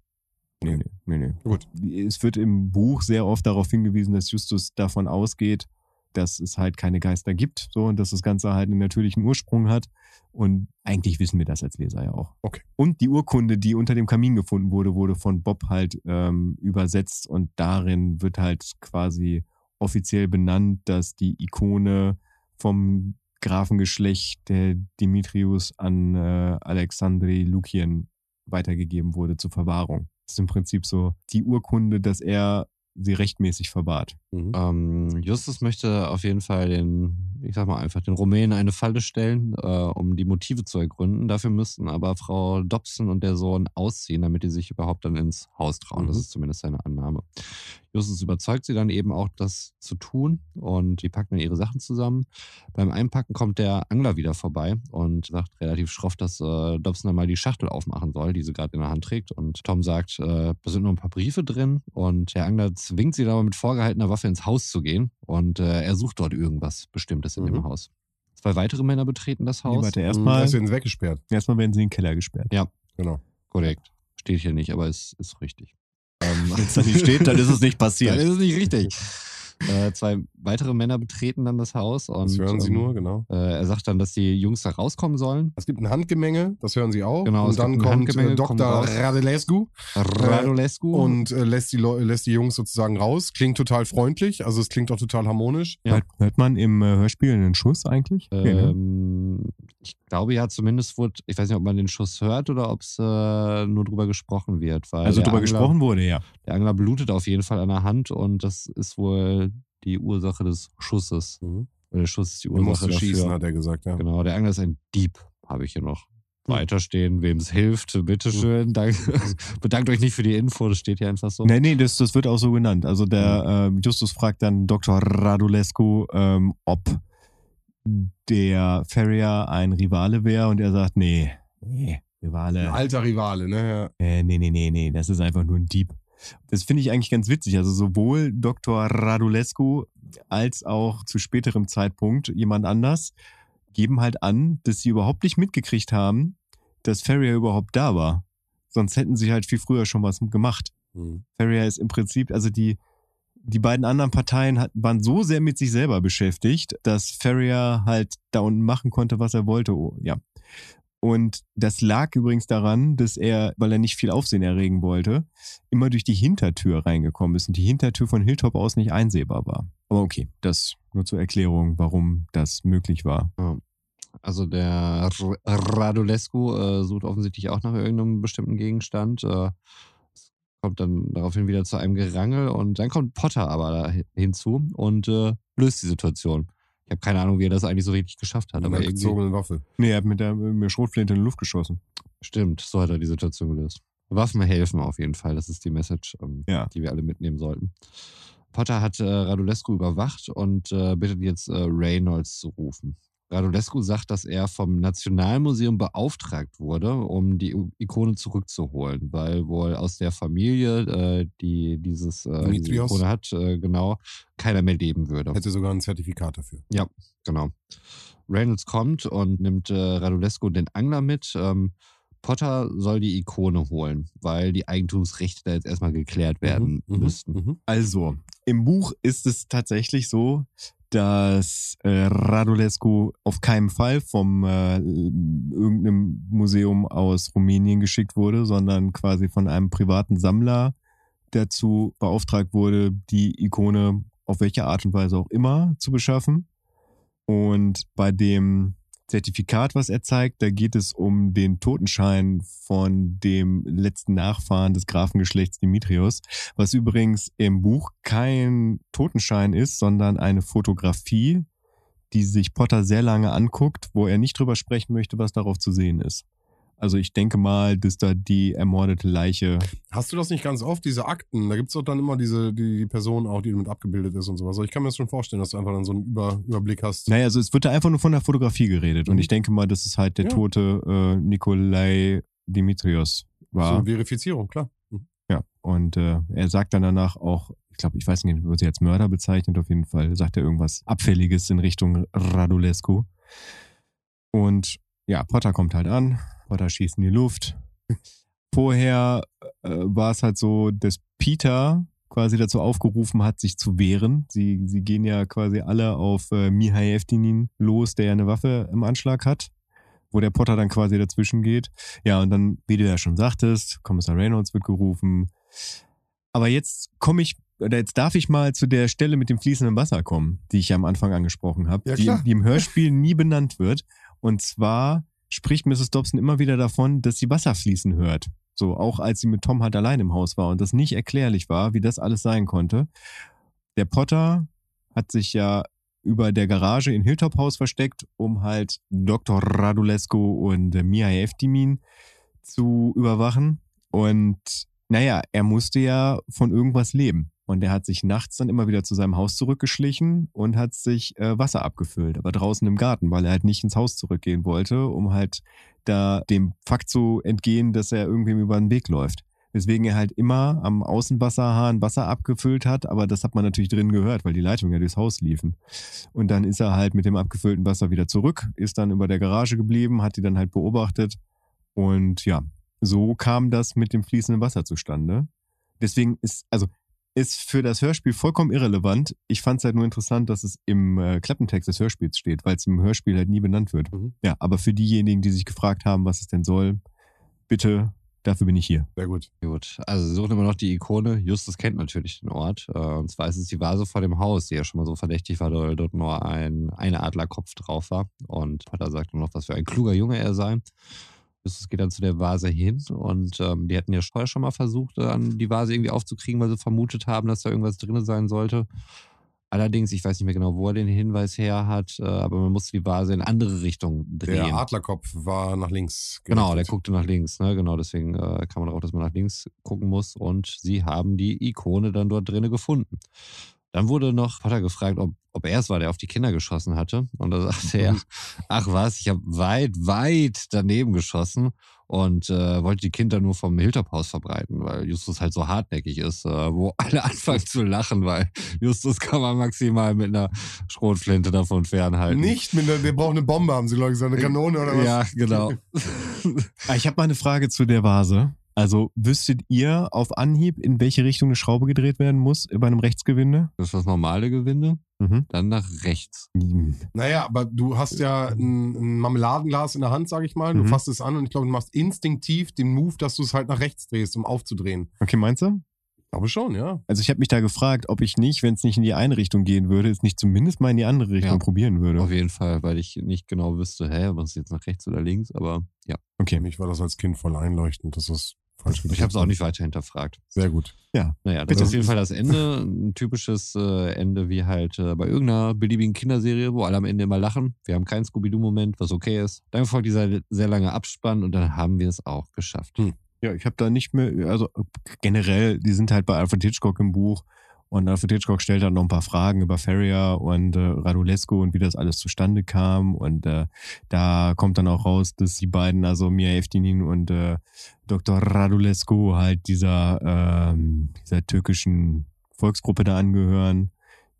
A: Nee, nee, nee, nee.
B: Gut.
A: Es wird im Buch sehr oft darauf hingewiesen, dass Justus davon ausgeht, dass es halt keine Geister gibt, so und dass das Ganze halt einen natürlichen Ursprung hat. Und eigentlich wissen wir das als Leser ja auch.
B: Okay.
A: Und die Urkunde, die unter dem Kamin gefunden wurde, wurde von Bob halt ähm, übersetzt und darin wird halt quasi offiziell benannt, dass die Ikone vom Grafengeschlecht der Dimitrius an äh, Alexandri Lukien weitergegeben wurde zur Verwahrung. Ist im Prinzip so die Urkunde, dass er sie rechtmäßig verwahrt.
B: Mhm.
C: Ähm, Justus möchte auf jeden Fall den, ich sag mal einfach, den Rumänen eine Falle stellen, äh, um die Motive zu ergründen. Dafür müssten aber Frau Dobson und der Sohn ausziehen, damit die sich überhaupt dann ins Haus trauen. Das
B: Mhm.
C: ist zumindest seine Annahme. Justus überzeugt sie dann eben auch, das zu tun und die packen dann ihre Sachen zusammen. Beim Einpacken kommt der Angler wieder vorbei und sagt relativ schroff, dass äh, Dobson dann mal die Schachtel aufmachen soll, die sie gerade in der Hand trägt. Und Tom sagt, äh, da sind nur ein paar Briefe drin und der Angler zwingt sie dann aber mit vorgehaltener Waffe ins Haus zu gehen und äh, er sucht dort irgendwas Bestimmtes in
B: Mhm.
C: dem Haus. Zwei weitere Männer betreten das
A: Nee,
C: Haus.
A: warte,
B: Mhm,
A: erstmal,
B: Das werden sie weggesperrt.
A: erstmal werden sie in den Keller gesperrt.
B: Genau.
C: Korrekt. Steht hier nicht, aber es ist richtig. [LAUGHS] Ähm,
A: Wenn es da nicht steht, dann ist es nicht [LAUGHS]
C: Dann
A: passiert.
C: ist es nicht richtig. Äh, zwei weitere Männer betreten dann das Haus und
B: Das hören sie
C: ähm,
B: nur, genau.
C: Äh, er sagt dann, dass die Jungs da rauskommen sollen.
B: Es gibt ein Handgemenge, das hören sie auch.
C: Genau,
B: und dann kommt äh,
C: kommt
B: Dr.
C: raus.
B: Radelescu
C: Radulescu.
B: und äh, lässt, die lässt die Jungs sozusagen raus. Klingt total freundlich, also es klingt auch total harmonisch.
C: Ja.
A: Hört, man im äh, Hörspiel einen Schuss eigentlich? Nee, ne?
C: ähm, ich glaube ja, zumindest wurde, ich weiß nicht, ob man den Schuss hört oder ob es äh, nur drüber gesprochen wird.
A: Also drüber
C: Angler,
A: gesprochen wurde, ja.
C: Der Angler blutet auf jeden Fall an der Hand und das ist wohl die Ursache des Schusses.
B: Mhm.
C: Oder der Schuss ist die
B: Du
C: Ursache
B: musst
C: dafür.
B: schießen, hat er gesagt, ja.
C: Genau, der Angler ist ein Dieb, habe ich hier noch.
B: Hm.
C: Weiterstehen, wem es hilft, bitteschön. Dank, [LAUGHS] bedankt euch nicht für die Info, das steht hier einfach so.
A: Nee, nee, das, das wird auch so genannt. Also der ähm, Justus fragt dann Dr. Radulescu, ähm, ob der Ferrier ein Rivale wäre und er sagt, nee, nee,
B: Ein
A: Rivale.
B: alter Rivale, ne? Ja.
A: Äh, nee, nee, nee, nee, das ist einfach nur ein Dieb. Das finde ich eigentlich ganz witzig. Also sowohl Dr. Radulescu als auch zu späterem Zeitpunkt jemand anders geben halt an, dass sie überhaupt nicht mitgekriegt haben, dass Ferrier überhaupt da war. Sonst hätten sie halt viel früher schon was gemacht.
B: Mhm.
A: Ferrier ist im Prinzip, also die, die beiden anderen Parteien hat, waren so sehr mit sich selber beschäftigt, dass Ferrier halt da unten machen konnte, was er wollte. Oh, ja. Und das lag übrigens daran, dass er, weil er nicht viel Aufsehen erregen wollte, immer durch die Hintertür reingekommen ist und die Hintertür von Hilltop aus nicht einsehbar war. Aber okay, das nur zur Erklärung, warum das möglich war.
C: Also der R- Radulescu äh, sucht offensichtlich auch nach irgendeinem bestimmten Gegenstand. Äh, kommt dann daraufhin wieder zu einem Gerangel und dann kommt Potter aber da hin- hinzu und äh, löst die Situation. Ich habe keine Ahnung, wie er das eigentlich so richtig geschafft hat,
B: Mit
C: aber
B: einer
C: irgendwie
B: gezogenen Waffe.
A: Nee, er hat mit der, mit der Schrotflinte in die Luft geschossen.
C: stimmt, so hat er die Situation gelöst. Waffen helfen auf jeden Fall, das ist die Message, ähm,
A: Ja.
C: die wir alle mitnehmen sollten. Potter hat äh, Radulescu überwacht und äh, bittet jetzt äh, Reynolds zu rufen. Radulescu sagt, dass er vom Nationalmuseum beauftragt wurde, um die Ikone zurückzuholen, weil wohl aus der Familie, äh, die dieses, äh, diese? Ikone hat, äh, genau, keiner mehr leben würde.
B: Hätte sogar ein Zertifikat dafür.
C: Genau. Reynolds kommt und nimmt äh, Radulescu den Angler mit. Ähm, Potter soll die Ikone holen, weil die Eigentumsrechte da jetzt erstmal geklärt werden
B: Mhm, mhm,
C: müssten.
B: mhm.
A: Also, im Buch ist es tatsächlich so, dass äh, Radulescu auf keinen Fall vom äh, irgendeinem Museum aus Rumänien geschickt wurde, sondern quasi von einem privaten Sammler dazu beauftragt wurde, die Ikone auf welche Art und Weise auch immer zu beschaffen. Und bei dem Zertifikat, was er zeigt, da geht es um den Totenschein von dem letzten Nachfahren des Grafengeschlechts Dimitrios, was übrigens im Buch kein Totenschein ist, sondern eine Fotografie, die sich Potter sehr lange anguckt, wo er nicht drüber sprechen möchte, was darauf zu sehen ist. Also ich denke mal, dass da die ermordete Leiche.
B: Hast du das nicht ganz oft, diese Akten? Da gibt's doch dann immer diese, die, die Person auch, die mit abgebildet ist und sowas. Also ich kann mir das schon vorstellen, dass du einfach dann so einen Über, Überblick hast.
A: Naja, also es wird da einfach nur von der Fotografie geredet. Und
B: Mhm.
A: ich denke mal, dass es halt der
B: Ja.
A: tote äh, Nikolai Dimitrios
B: So
A: war.
B: eine Verifizierung, klar. Mhm.
A: Ja, und äh, er sagt dann danach auch, ich glaube, ich weiß nicht, wird sie als Mörder bezeichnet, auf jeden Fall sagt er irgendwas Abfälliges in Richtung Radulescu. Und ja, Potter kommt halt an, Potter schießt in die Luft. Vorher äh, war es halt so, dass Peter quasi dazu aufgerufen hat, sich zu wehren. Sie, sie gehen ja quasi alle auf äh, Mihai Eftinin los, der ja eine Waffe im Anschlag hat, wo der Potter dann quasi dazwischen geht. Ja, und dann, wie du ja schon sagtest, Kommissar Reynolds wird gerufen. Aber jetzt komme ich, oder jetzt darf ich mal zu der Stelle mit dem fließenden Wasser kommen, die ich ja am Anfang angesprochen habe,
B: Ja,
A: die, die im Hörspiel nie benannt wird. Und zwar spricht Mrs. Dobson immer wieder davon, dass sie Wasser fließen hört. So, auch als sie mit Tom halt allein im Haus war und das nicht erklärlich war, wie das alles sein konnte. Der Potter hat sich ja über der Garage in Hilltop House versteckt, um halt Dr. Radulescu und Mihai Eftimin zu überwachen. Und naja, er musste ja von irgendwas leben. Und er hat sich nachts dann immer wieder zu seinem Haus zurückgeschlichen und hat sich äh, Wasser abgefüllt, aber draußen im Garten, weil er halt nicht ins Haus zurückgehen wollte, um halt da dem Fakt zu entgehen, dass er irgendwem über den Weg läuft. Weswegen er halt immer am Außenwasserhahn Wasser abgefüllt hat, aber das hat man natürlich drin gehört, weil die Leitungen ja durchs Haus liefen. Und dann ist er halt mit dem abgefüllten Wasser wieder zurück, ist dann über der Garage geblieben, hat die dann halt beobachtet und ja, so kam das mit dem fließenden Wasser zustande. Deswegen ist, also, ist für das Hörspiel vollkommen irrelevant. Ich fand es halt nur interessant, dass es im äh, Klappentext des Hörspiels steht, weil es im Hörspiel halt nie benannt wird.
B: Mhm.
A: Ja, aber für diejenigen, die sich gefragt haben, was es denn soll, bitte, dafür bin ich hier.
B: Sehr gut.
C: Gut, also sie suchen immer noch die Ikone. Justus kennt natürlich den Ort. Äh, Und zwar ist es die Vase vor dem Haus, die ja schon mal so verdächtig war, weil dort nur ein, ein Adlerkopf drauf war. Und Potter sagt nur noch, was für ein kluger Junge er sei. Justus geht dann zu der Vase hin und ähm, die hatten ja vorher schon mal versucht, äh, an die Vase irgendwie aufzukriegen, weil sie vermutet haben, dass da irgendwas drin sein sollte. Allerdings, ich weiß nicht mehr genau, wo er den Hinweis her hat, äh, aber man musste die Vase in andere Richtung drehen.
B: Der Adlerkopf war nach links.
C: Genau, der
B: gerichtet.
C: guckte nach links, ne? Genau, deswegen äh, kam man darauf, dass man nach links gucken muss und sie haben die Ikone dann dort drinnen gefunden. Dann wurde noch Potter gefragt, ob, ob er es war, der auf die Kinder geschossen hatte. Und da sagte er, ach was, ich habe weit, weit daneben geschossen und äh, wollte die Kinder nur vom Hilltop-Haus verbreiten, weil Justus halt so hartnäckig ist, äh, wo [LAUGHS] alle anfangen zu lachen, weil Justus kann man maximal mit einer Schrotflinte davon fernhalten.
B: Nicht mit einer, der braucht eine Bombe, haben sie, glaube ich, so eine Kanone oder was?
C: Ja, genau. [LAUGHS]
A: Ah, Ich habe mal eine Frage zu der Vase. Also wüsstet ihr auf Anhieb, in welche Richtung eine Schraube gedreht werden muss bei einem Rechtsgewinde?
C: Das ist das normale Gewinde.
A: Mhm.
C: Dann nach rechts.
B: Naja, aber du hast ja ein, ein Marmeladenglas in der Hand, sag ich mal. Du
A: Mhm.
B: fasst es an und ich glaube, du machst instinktiv den Move, dass du es halt nach rechts drehst, um aufzudrehen.
A: Okay, meinst du?
B: Ich glaube schon, ja.
A: Also ich habe mich da gefragt, ob ich nicht, wenn es nicht in die eine Richtung gehen würde, es nicht zumindest mal in die andere Richtung
C: Ja.
A: probieren würde.
C: Auf jeden Fall, weil ich nicht genau wüsste, hä, was ist jetzt nach rechts oder links, aber ja.
B: Für
A: Okay.
B: mich war das als Kind voll einleuchtend, dass das
C: Ich habe es auch nicht weiter hinterfragt.
B: Sehr gut.
C: Naja, das
A: Bitte.
C: ist auf jeden Fall das Ende. Ein typisches äh, Ende wie halt äh, bei irgendeiner beliebigen Kinderserie, wo alle am Ende immer lachen. Wir haben keinen Scooby-Doo-Moment, was okay ist. Dann folgt dieser sehr lange Abspann und dann haben wir es auch geschafft.
B: Hm.
A: Ja, ich habe da nicht mehr, also generell, die sind halt bei Alfred Hitchcock im Buch und Alfred Hitchcock stellt dann noch ein paar Fragen über Ferrier und äh, Radulesco und wie das alles zustande kam und äh, da kommt dann auch raus, dass die beiden, also Mia Eftinin und äh, Dr. Radulescu halt dieser, ähm, dieser türkischen Volksgruppe da angehören,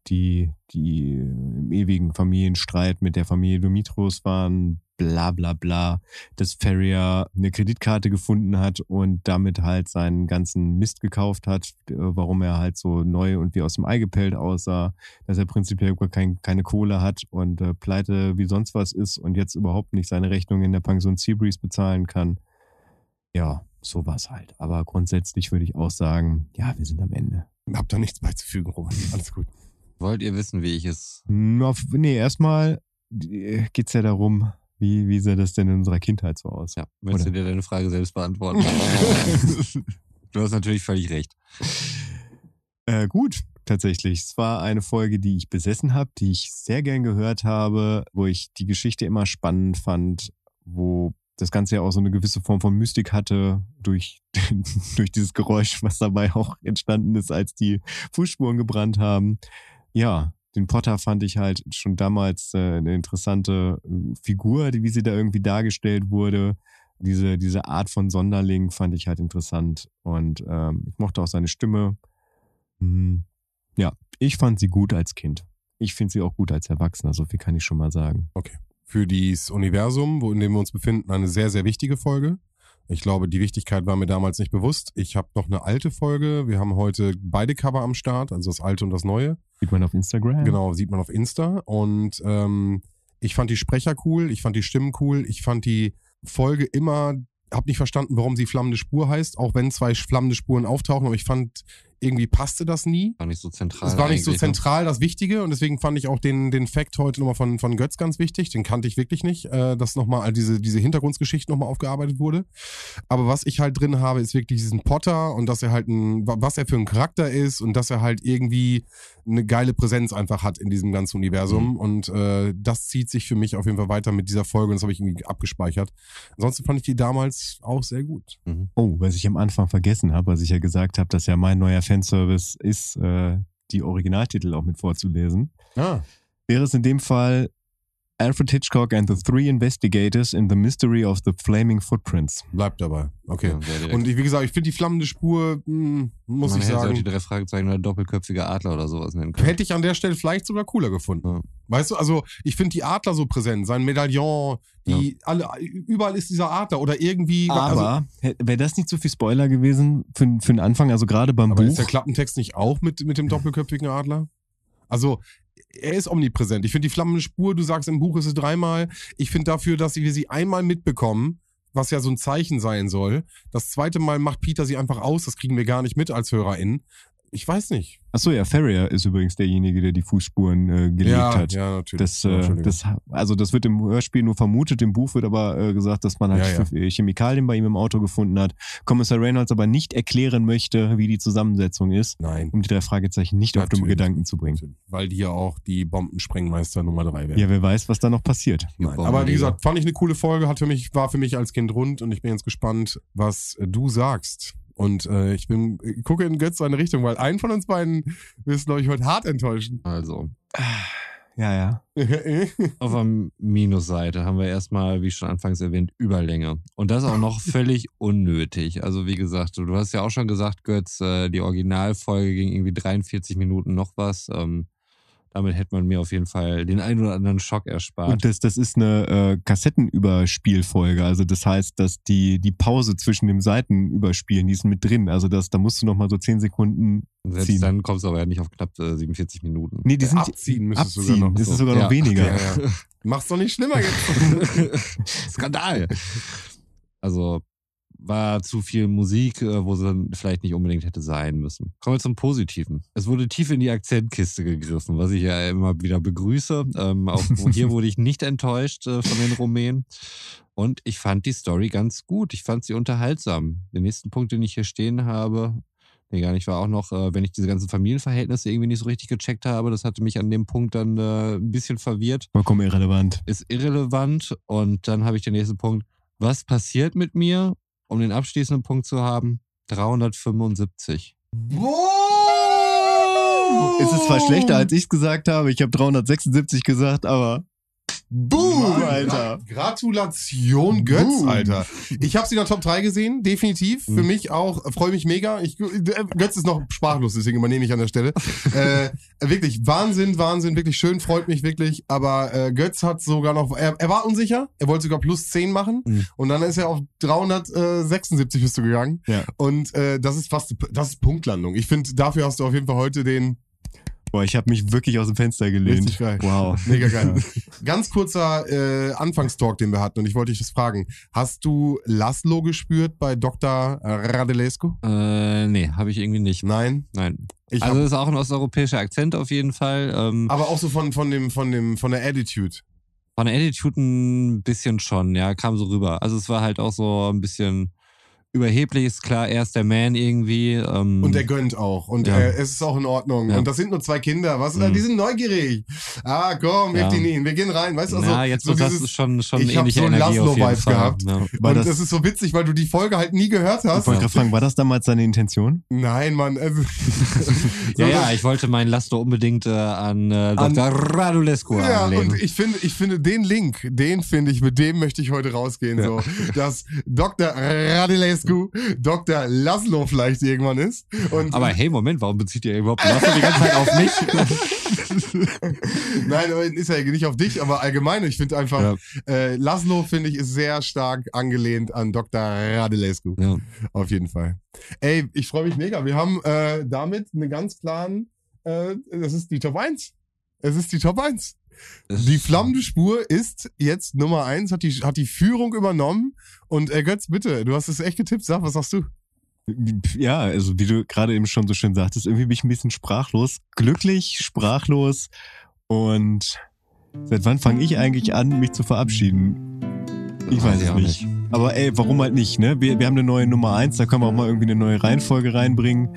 A: die, die im ewigen Familienstreit mit der Familie Dumitros waren, bla bla bla, dass Ferrier eine Kreditkarte gefunden hat und damit halt seinen ganzen Mist gekauft hat, äh, warum er halt so neu und wie aus dem Ei gepellt aussah, dass er prinzipiell gar kein, keine Kohle hat und äh, pleite wie sonst was ist und jetzt überhaupt nicht seine Rechnung in der Pension Seabreeze bezahlen kann. Ja, sowas halt. Aber grundsätzlich würde ich auch sagen, ja, wir sind am Ende.
B: Hab da nichts beizufügen, Roman. Alles gut.
C: Wollt ihr wissen, wie ich es.
A: Auf- Nee, erstmal äh, geht's ja darum, wie, wie sah das denn in unserer Kindheit so aus?
C: Ja, möchtest
A: Oder?
C: du dir deine Frage selbst beantworten? [LAUGHS] du hast natürlich völlig recht.
A: Äh, gut, tatsächlich. Es war eine Folge, die ich besessen habe, die ich sehr gern gehört habe, wo ich die Geschichte immer spannend fand, wo das Ganze ja auch so eine gewisse Form von Mystik hatte durch, [LAUGHS] durch dieses Geräusch, was dabei auch entstanden ist, als die Fußspuren gebrannt haben. Ja, den Potter fand ich halt schon damals äh, eine interessante äh, Figur, wie sie da irgendwie dargestellt wurde. Diese, diese Art von Sonderling fand ich halt interessant. Und ähm, ich mochte auch seine Stimme. Hm, Ja, ich fand sie gut als Kind. Ich finde sie auch gut als Erwachsener, so viel kann ich schon mal sagen.
B: Für dieses Universum, wo in dem wir uns befinden, eine sehr, sehr wichtige Folge. Ich glaube, die Wichtigkeit war mir damals nicht bewusst. Ich habe noch eine alte Folge. Wir haben heute beide Cover am Start, also das alte und das neue.
A: Sieht man auf Instagram?
B: Genau, sieht man auf Insta. Und ähm, ich fand die Sprecher cool, ich fand die Stimmen cool, ich fand die Folge immer, hab nicht verstanden, warum sie flammende Spur heißt, auch wenn zwei flammende Spuren auftauchen, aber ich fand, irgendwie passte das nie.
C: War nicht so zentral.
B: Es war nicht so
C: ne?
B: zentral das Wichtige und deswegen fand ich auch den, den Fact heute nochmal von, von Götz ganz wichtig. Den kannte ich wirklich nicht, äh, dass nochmal all diese, diese Hintergrundgeschichte nochmal aufgearbeitet wurde. Aber was ich halt drin habe, ist wirklich diesen Potter und dass er halt ein, was er für ein Charakter ist und dass er halt irgendwie eine geile Präsenz einfach hat in diesem ganzen Universum. Und äh, das zieht sich für mich auf jeden Fall weiter mit dieser Folge und das habe ich irgendwie abgespeichert. Ansonsten fand ich die damals auch sehr gut.
C: Mhm.
A: Oh, was ich am Anfang vergessen habe, was ich ja gesagt habe, dass ja mein neuer Fanservice ist, äh, die Originaltitel auch mit vorzulesen.
B: Ah.
A: Wäre es in dem Fall Alfred Hitchcock and the Three Investigators in the Mystery of the Flaming Footprints.
B: Bleibt dabei. Okay.
C: Ja.
B: Und ich, wie gesagt, ich finde die flammende Spur, mh, muss
C: Man
B: ich
C: hätte auch
B: sagen.
C: die drei Fragezeichen oder doppelköpfiger Adler oder sowas nennen können.
B: Hätte ich an der Stelle vielleicht sogar cooler gefunden.
C: Ja.
B: Weißt du, also ich finde die Adler so präsent, sein Medaillon, die alle, überall ist dieser Adler oder irgendwie. also,
A: Aber wäre das nicht so viel Spoiler gewesen für, für den Anfang, also gerade beim
B: aber
A: Buch?
B: ist der Klappentext nicht auch mit, mit dem doppelköpfigen Adler? Also, er ist omnipräsent. Ich finde die flammende Spur, du sagst im Buch ist es dreimal. Ich finde dafür, dass wir sie einmal mitbekommen, was ja so ein Zeichen sein soll. Das zweite Mal macht Peter sie einfach aus, das kriegen wir gar nicht mit als HörerInnen. Ich weiß nicht.
A: Achso, ja, Ferrier ist übrigens derjenige, der die Fußspuren äh, gelegt
B: ja,
A: hat.
B: ja, natürlich.
A: Das, äh, das, also das wird im Hörspiel nur vermutet, im Buch wird aber äh, gesagt, dass man halt
B: Ja, ja.
A: Ch- Chemikalien bei ihm im Auto gefunden hat. Kommissar Reynolds aber nicht erklären möchte, wie die Zusammensetzung ist,
B: Nein.
A: um die drei Fragezeichen nicht auf dumme
B: Natürlich.
A: Gedanken zu bringen.
B: Natürlich. Weil die ja auch die Bombensprengmeister Nummer drei werden.
A: Ja, wer weiß, was da noch passiert.
B: Nein. Aber wie gesagt, fand ich eine coole Folge, hat für mich, war für mich als Kind rund und ich bin jetzt gespannt, was du sagst. Und äh, ich bin, ich gucke in Götz seine Richtung, weil einen von uns beiden wirst, glaube ich, heute hart enttäuschen.
C: Also,
A: Ja, ja. [LAUGHS]
C: auf der Minusseite haben wir erstmal, wie schon anfangs erwähnt, Überlänge. Und das auch noch [LAUGHS] völlig unnötig. Also, wie gesagt, du, du hast ja auch schon gesagt, Götz, äh, die Originalfolge ging irgendwie 43 Minuten noch was. Ähm, damit hätte man mir auf jeden Fall den einen oder anderen Schock erspart.
A: Und das, das ist eine äh, Kassettenüberspielfolge. Also das heißt, dass die, die Pause zwischen den Seiten überspielen, die ist mit drin. Also das, da musst du noch mal so zehn Sekunden
C: Selbst
A: ziehen.
C: dann kommst du aber ja nicht auf knapp äh, 47 Minuten.
A: Nee, die sind
B: Abziehen müsstest du
A: abziehen.
B: sogar noch.
A: Das ist
B: So.
A: sogar noch
C: Ja.
A: weniger.
B: Ja, ja. Mach's doch nicht schlimmer jetzt. [LAUGHS] [LAUGHS]
C: Skandal. Also war zu viel Musik, äh, wo sie dann vielleicht nicht unbedingt hätte sein müssen. Kommen wir zum Positiven. Es wurde tief in die Akzentkiste gegriffen, was ich ja immer wieder begrüße. Ähm, auch hier wurde ich nicht enttäuscht äh, von den Rumänen. Und ich fand die Story ganz gut. Ich fand sie unterhaltsam. Den nächsten Punkt, den ich hier stehen habe, nee, gar nicht, war auch noch, äh, wenn ich diese ganzen Familienverhältnisse irgendwie nicht so richtig gecheckt habe. Das hatte mich an dem Punkt dann äh, ein bisschen verwirrt
A: Vollkommen irrelevant.
C: ist irrelevant. Und dann habe ich den nächsten Punkt. Was passiert mit mir, um den abschließenden Punkt zu haben? 375.
A: Es ist zwar schlechter, als ich gesagt habe. Ich habe 376 gesagt, aber Boom,
B: Mann,
A: Alter.
B: Gra- Gratulation, Götz,
A: Boom.
B: Alter. Ich habe sie in der Top 3 gesehen, definitiv. Für
C: Mhm.
B: mich auch, freue mich mega. Ich, äh, Götz ist noch sprachlos, deswegen übernehme ich an der Stelle. [LAUGHS] äh, wirklich, Wahnsinn, Wahnsinn, wirklich schön, freut mich wirklich. Aber äh, Götz hat sogar noch, er, er war unsicher, er wollte sogar plus 10 machen.
C: Mhm.
B: Und dann ist er auf 376 bist du gegangen.
A: Ja.
B: Und äh, das ist fast, das ist Punktlandung. Ich finde, dafür hast du auf jeden Fall heute den
A: Boah, ich habe mich wirklich aus dem Fenster gelehnt.
B: Richtig geil.
A: Wow. [LAUGHS]
B: Mega geil. [LAUGHS] Ganz kurzer äh, Anfangstalk, den wir hatten, und ich wollte dich das fragen. Hast du Laszlo gespürt bei Dr. Radelescu?
C: Äh, nee, habe ich irgendwie nicht.
B: Nein.
C: Nein.
B: Ich
C: also
B: hab,
C: ist auch ein osteuropäischer Akzent auf jeden Fall. Ähm,
B: aber auch so von, von dem, von dem, von der Attitude.
C: von der Attitude ein bisschen schon, ja, kam so rüber. Also es war halt auch so ein bisschen überheblich, ist klar, er ist der Man irgendwie. Ähm,
B: Und er gönnt auch. Und
C: Ja.
B: äh, es ist auch in Ordnung.
C: Ja.
B: Und das sind nur zwei Kinder. Was?
C: Mhm.
B: Die sind neugierig. Ah, komm,
C: Ja.
B: die nie. Wir gehen rein. Weißt du, also,
C: jetzt
B: so
C: das
B: dieses-
C: ist schon, schon
B: ich hab
C: ähnliche
B: so
C: Energie auf jeden
B: Laszlo-Vibes
C: Fall.
B: gehabt.
C: Ja.
B: Und
A: das,
B: das, ist so witzig, weil du die Folge halt nie gehört hast.
A: ich wollte gerade fragen, war das damals seine Intention?
B: Nein, Mann. Also, [LAUGHS]
C: Ja, ja, ich wollte meinen Laster unbedingt äh, an äh,
B: An-
C: Dr. Radulescu
B: Ja,
C: anlegen.
B: und ich finde, ich finde den Link, den finde ich, mit dem möchte ich heute rausgehen, so, dass Dr. Radilescu Dr. Laszlo vielleicht irgendwann ist. Und
C: Aber hey, Moment, warum bezieht ihr überhaupt Laster die ganze Zeit auf mich? [LAUGHS]
B: nein, ist ja nicht auf dich, aber allgemein, ich finde einfach,
C: Ja.
B: äh, Laszlo, finde ich, ist sehr stark angelehnt an Dr. Radilescu.
C: ja.
B: Auf jeden Fall. Ey, ich freue mich mega. Wir haben äh, damit einen ganz klaren, äh, das ist die Top 1. Es ist die Top 1. Die flammende Spur ist jetzt Nummer eins, hat die, hat die Führung übernommen. Und äh, Götz, bitte, du hast es echt getippt. Sag, was sagst du?
A: Ja, also wie du gerade eben schon so schön sagtest, irgendwie bin ich ein bisschen sprachlos. Glücklich, sprachlos. Und seit wann fange ich eigentlich an, mich zu verabschieden? Ich weiß es
C: auch
A: nicht. Aber ey, warum halt nicht, ne? Wir, wir haben eine neue Nummer eins, da können wir auch mal irgendwie eine neue Reihenfolge reinbringen.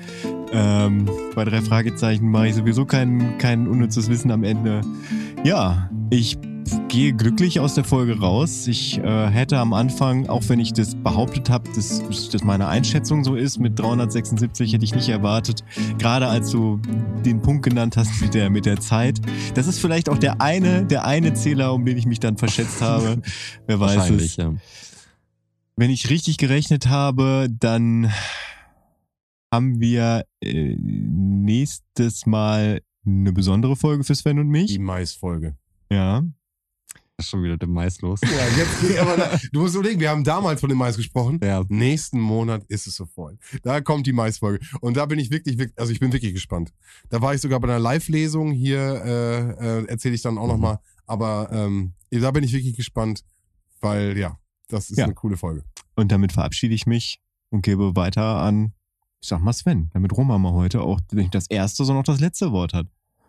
A: Ähm, bei drei Fragezeichen mache ich sowieso kein, kein unnützes Wissen am Ende. Ja, ich gehe glücklich aus der Folge raus. Ich äh, hätte am Anfang, auch wenn ich das behauptet habe, dass, dass meine Einschätzung so ist, mit 376 hätte ich nicht erwartet. Gerade als du den Punkt genannt hast mit der, mit der Zeit. Das ist vielleicht auch der eine, der eine Zähler, um den ich mich dann verschätzt habe. [LAUGHS] Wer weiß es.
C: Ja.
A: Wenn ich richtig gerechnet habe, dann haben wir äh, nächstes Mal eine besondere Folge für Sven und mich.
B: Die Mais-Folge.
A: Ja.
C: Ist schon wieder der Mais los.
B: Ja, jetzt geht aber, da, du musst überlegen, wir haben damals von dem Mais gesprochen.
C: Ja.
B: Nächsten Monat ist es sofort. Da kommt die Mais-Folge. Und da bin ich wirklich, wirklich, also ich bin wirklich gespannt. Da war ich sogar bei einer Live-Lesung hier, äh, äh, erzähle ich dann auch
A: Mhm.
B: nochmal. Aber ähm, da bin ich wirklich gespannt, weil ja, das ist
A: Ja.
B: eine coole Folge.
A: Und damit verabschiede ich mich und gebe weiter an, ich sag mal Sven, damit Roma mal heute auch nicht das erste, sondern auch das letzte Wort hat.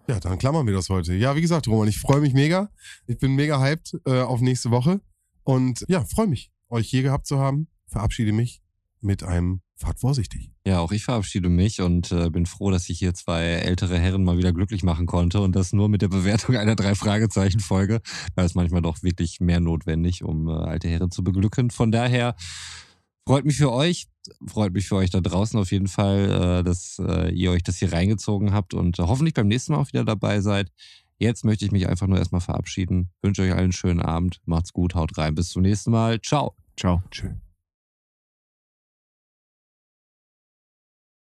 B: Ja, dann klammern wir das heute. Ja, wie gesagt, Roman, ich freue mich mega. Ich bin mega hyped äh, auf nächste Woche. Und ja, freue mich, euch hier gehabt zu haben. Verabschiede mich mit einem Fahrt vorsichtig.
C: Ja, auch ich verabschiede mich und äh, bin froh, dass ich hier zwei ältere Herren mal wieder glücklich machen konnte und das nur mit der Bewertung einer Drei-Fragezeichen-Folge. Da ist manchmal doch wirklich mehr notwendig, um äh, alte Herren zu beglücken. Von daher freut mich für euch, freut mich für euch da draußen auf jeden Fall, äh, dass äh, ihr euch das hier reingezogen habt und hoffentlich beim nächsten Mal auch wieder dabei seid. Jetzt möchte ich mich einfach nur erstmal verabschieden. Wünsche euch allen einen schönen Abend. Macht's gut, haut rein. Bis zum nächsten Mal. Ciao.
A: Ciao.
B: Tschüss.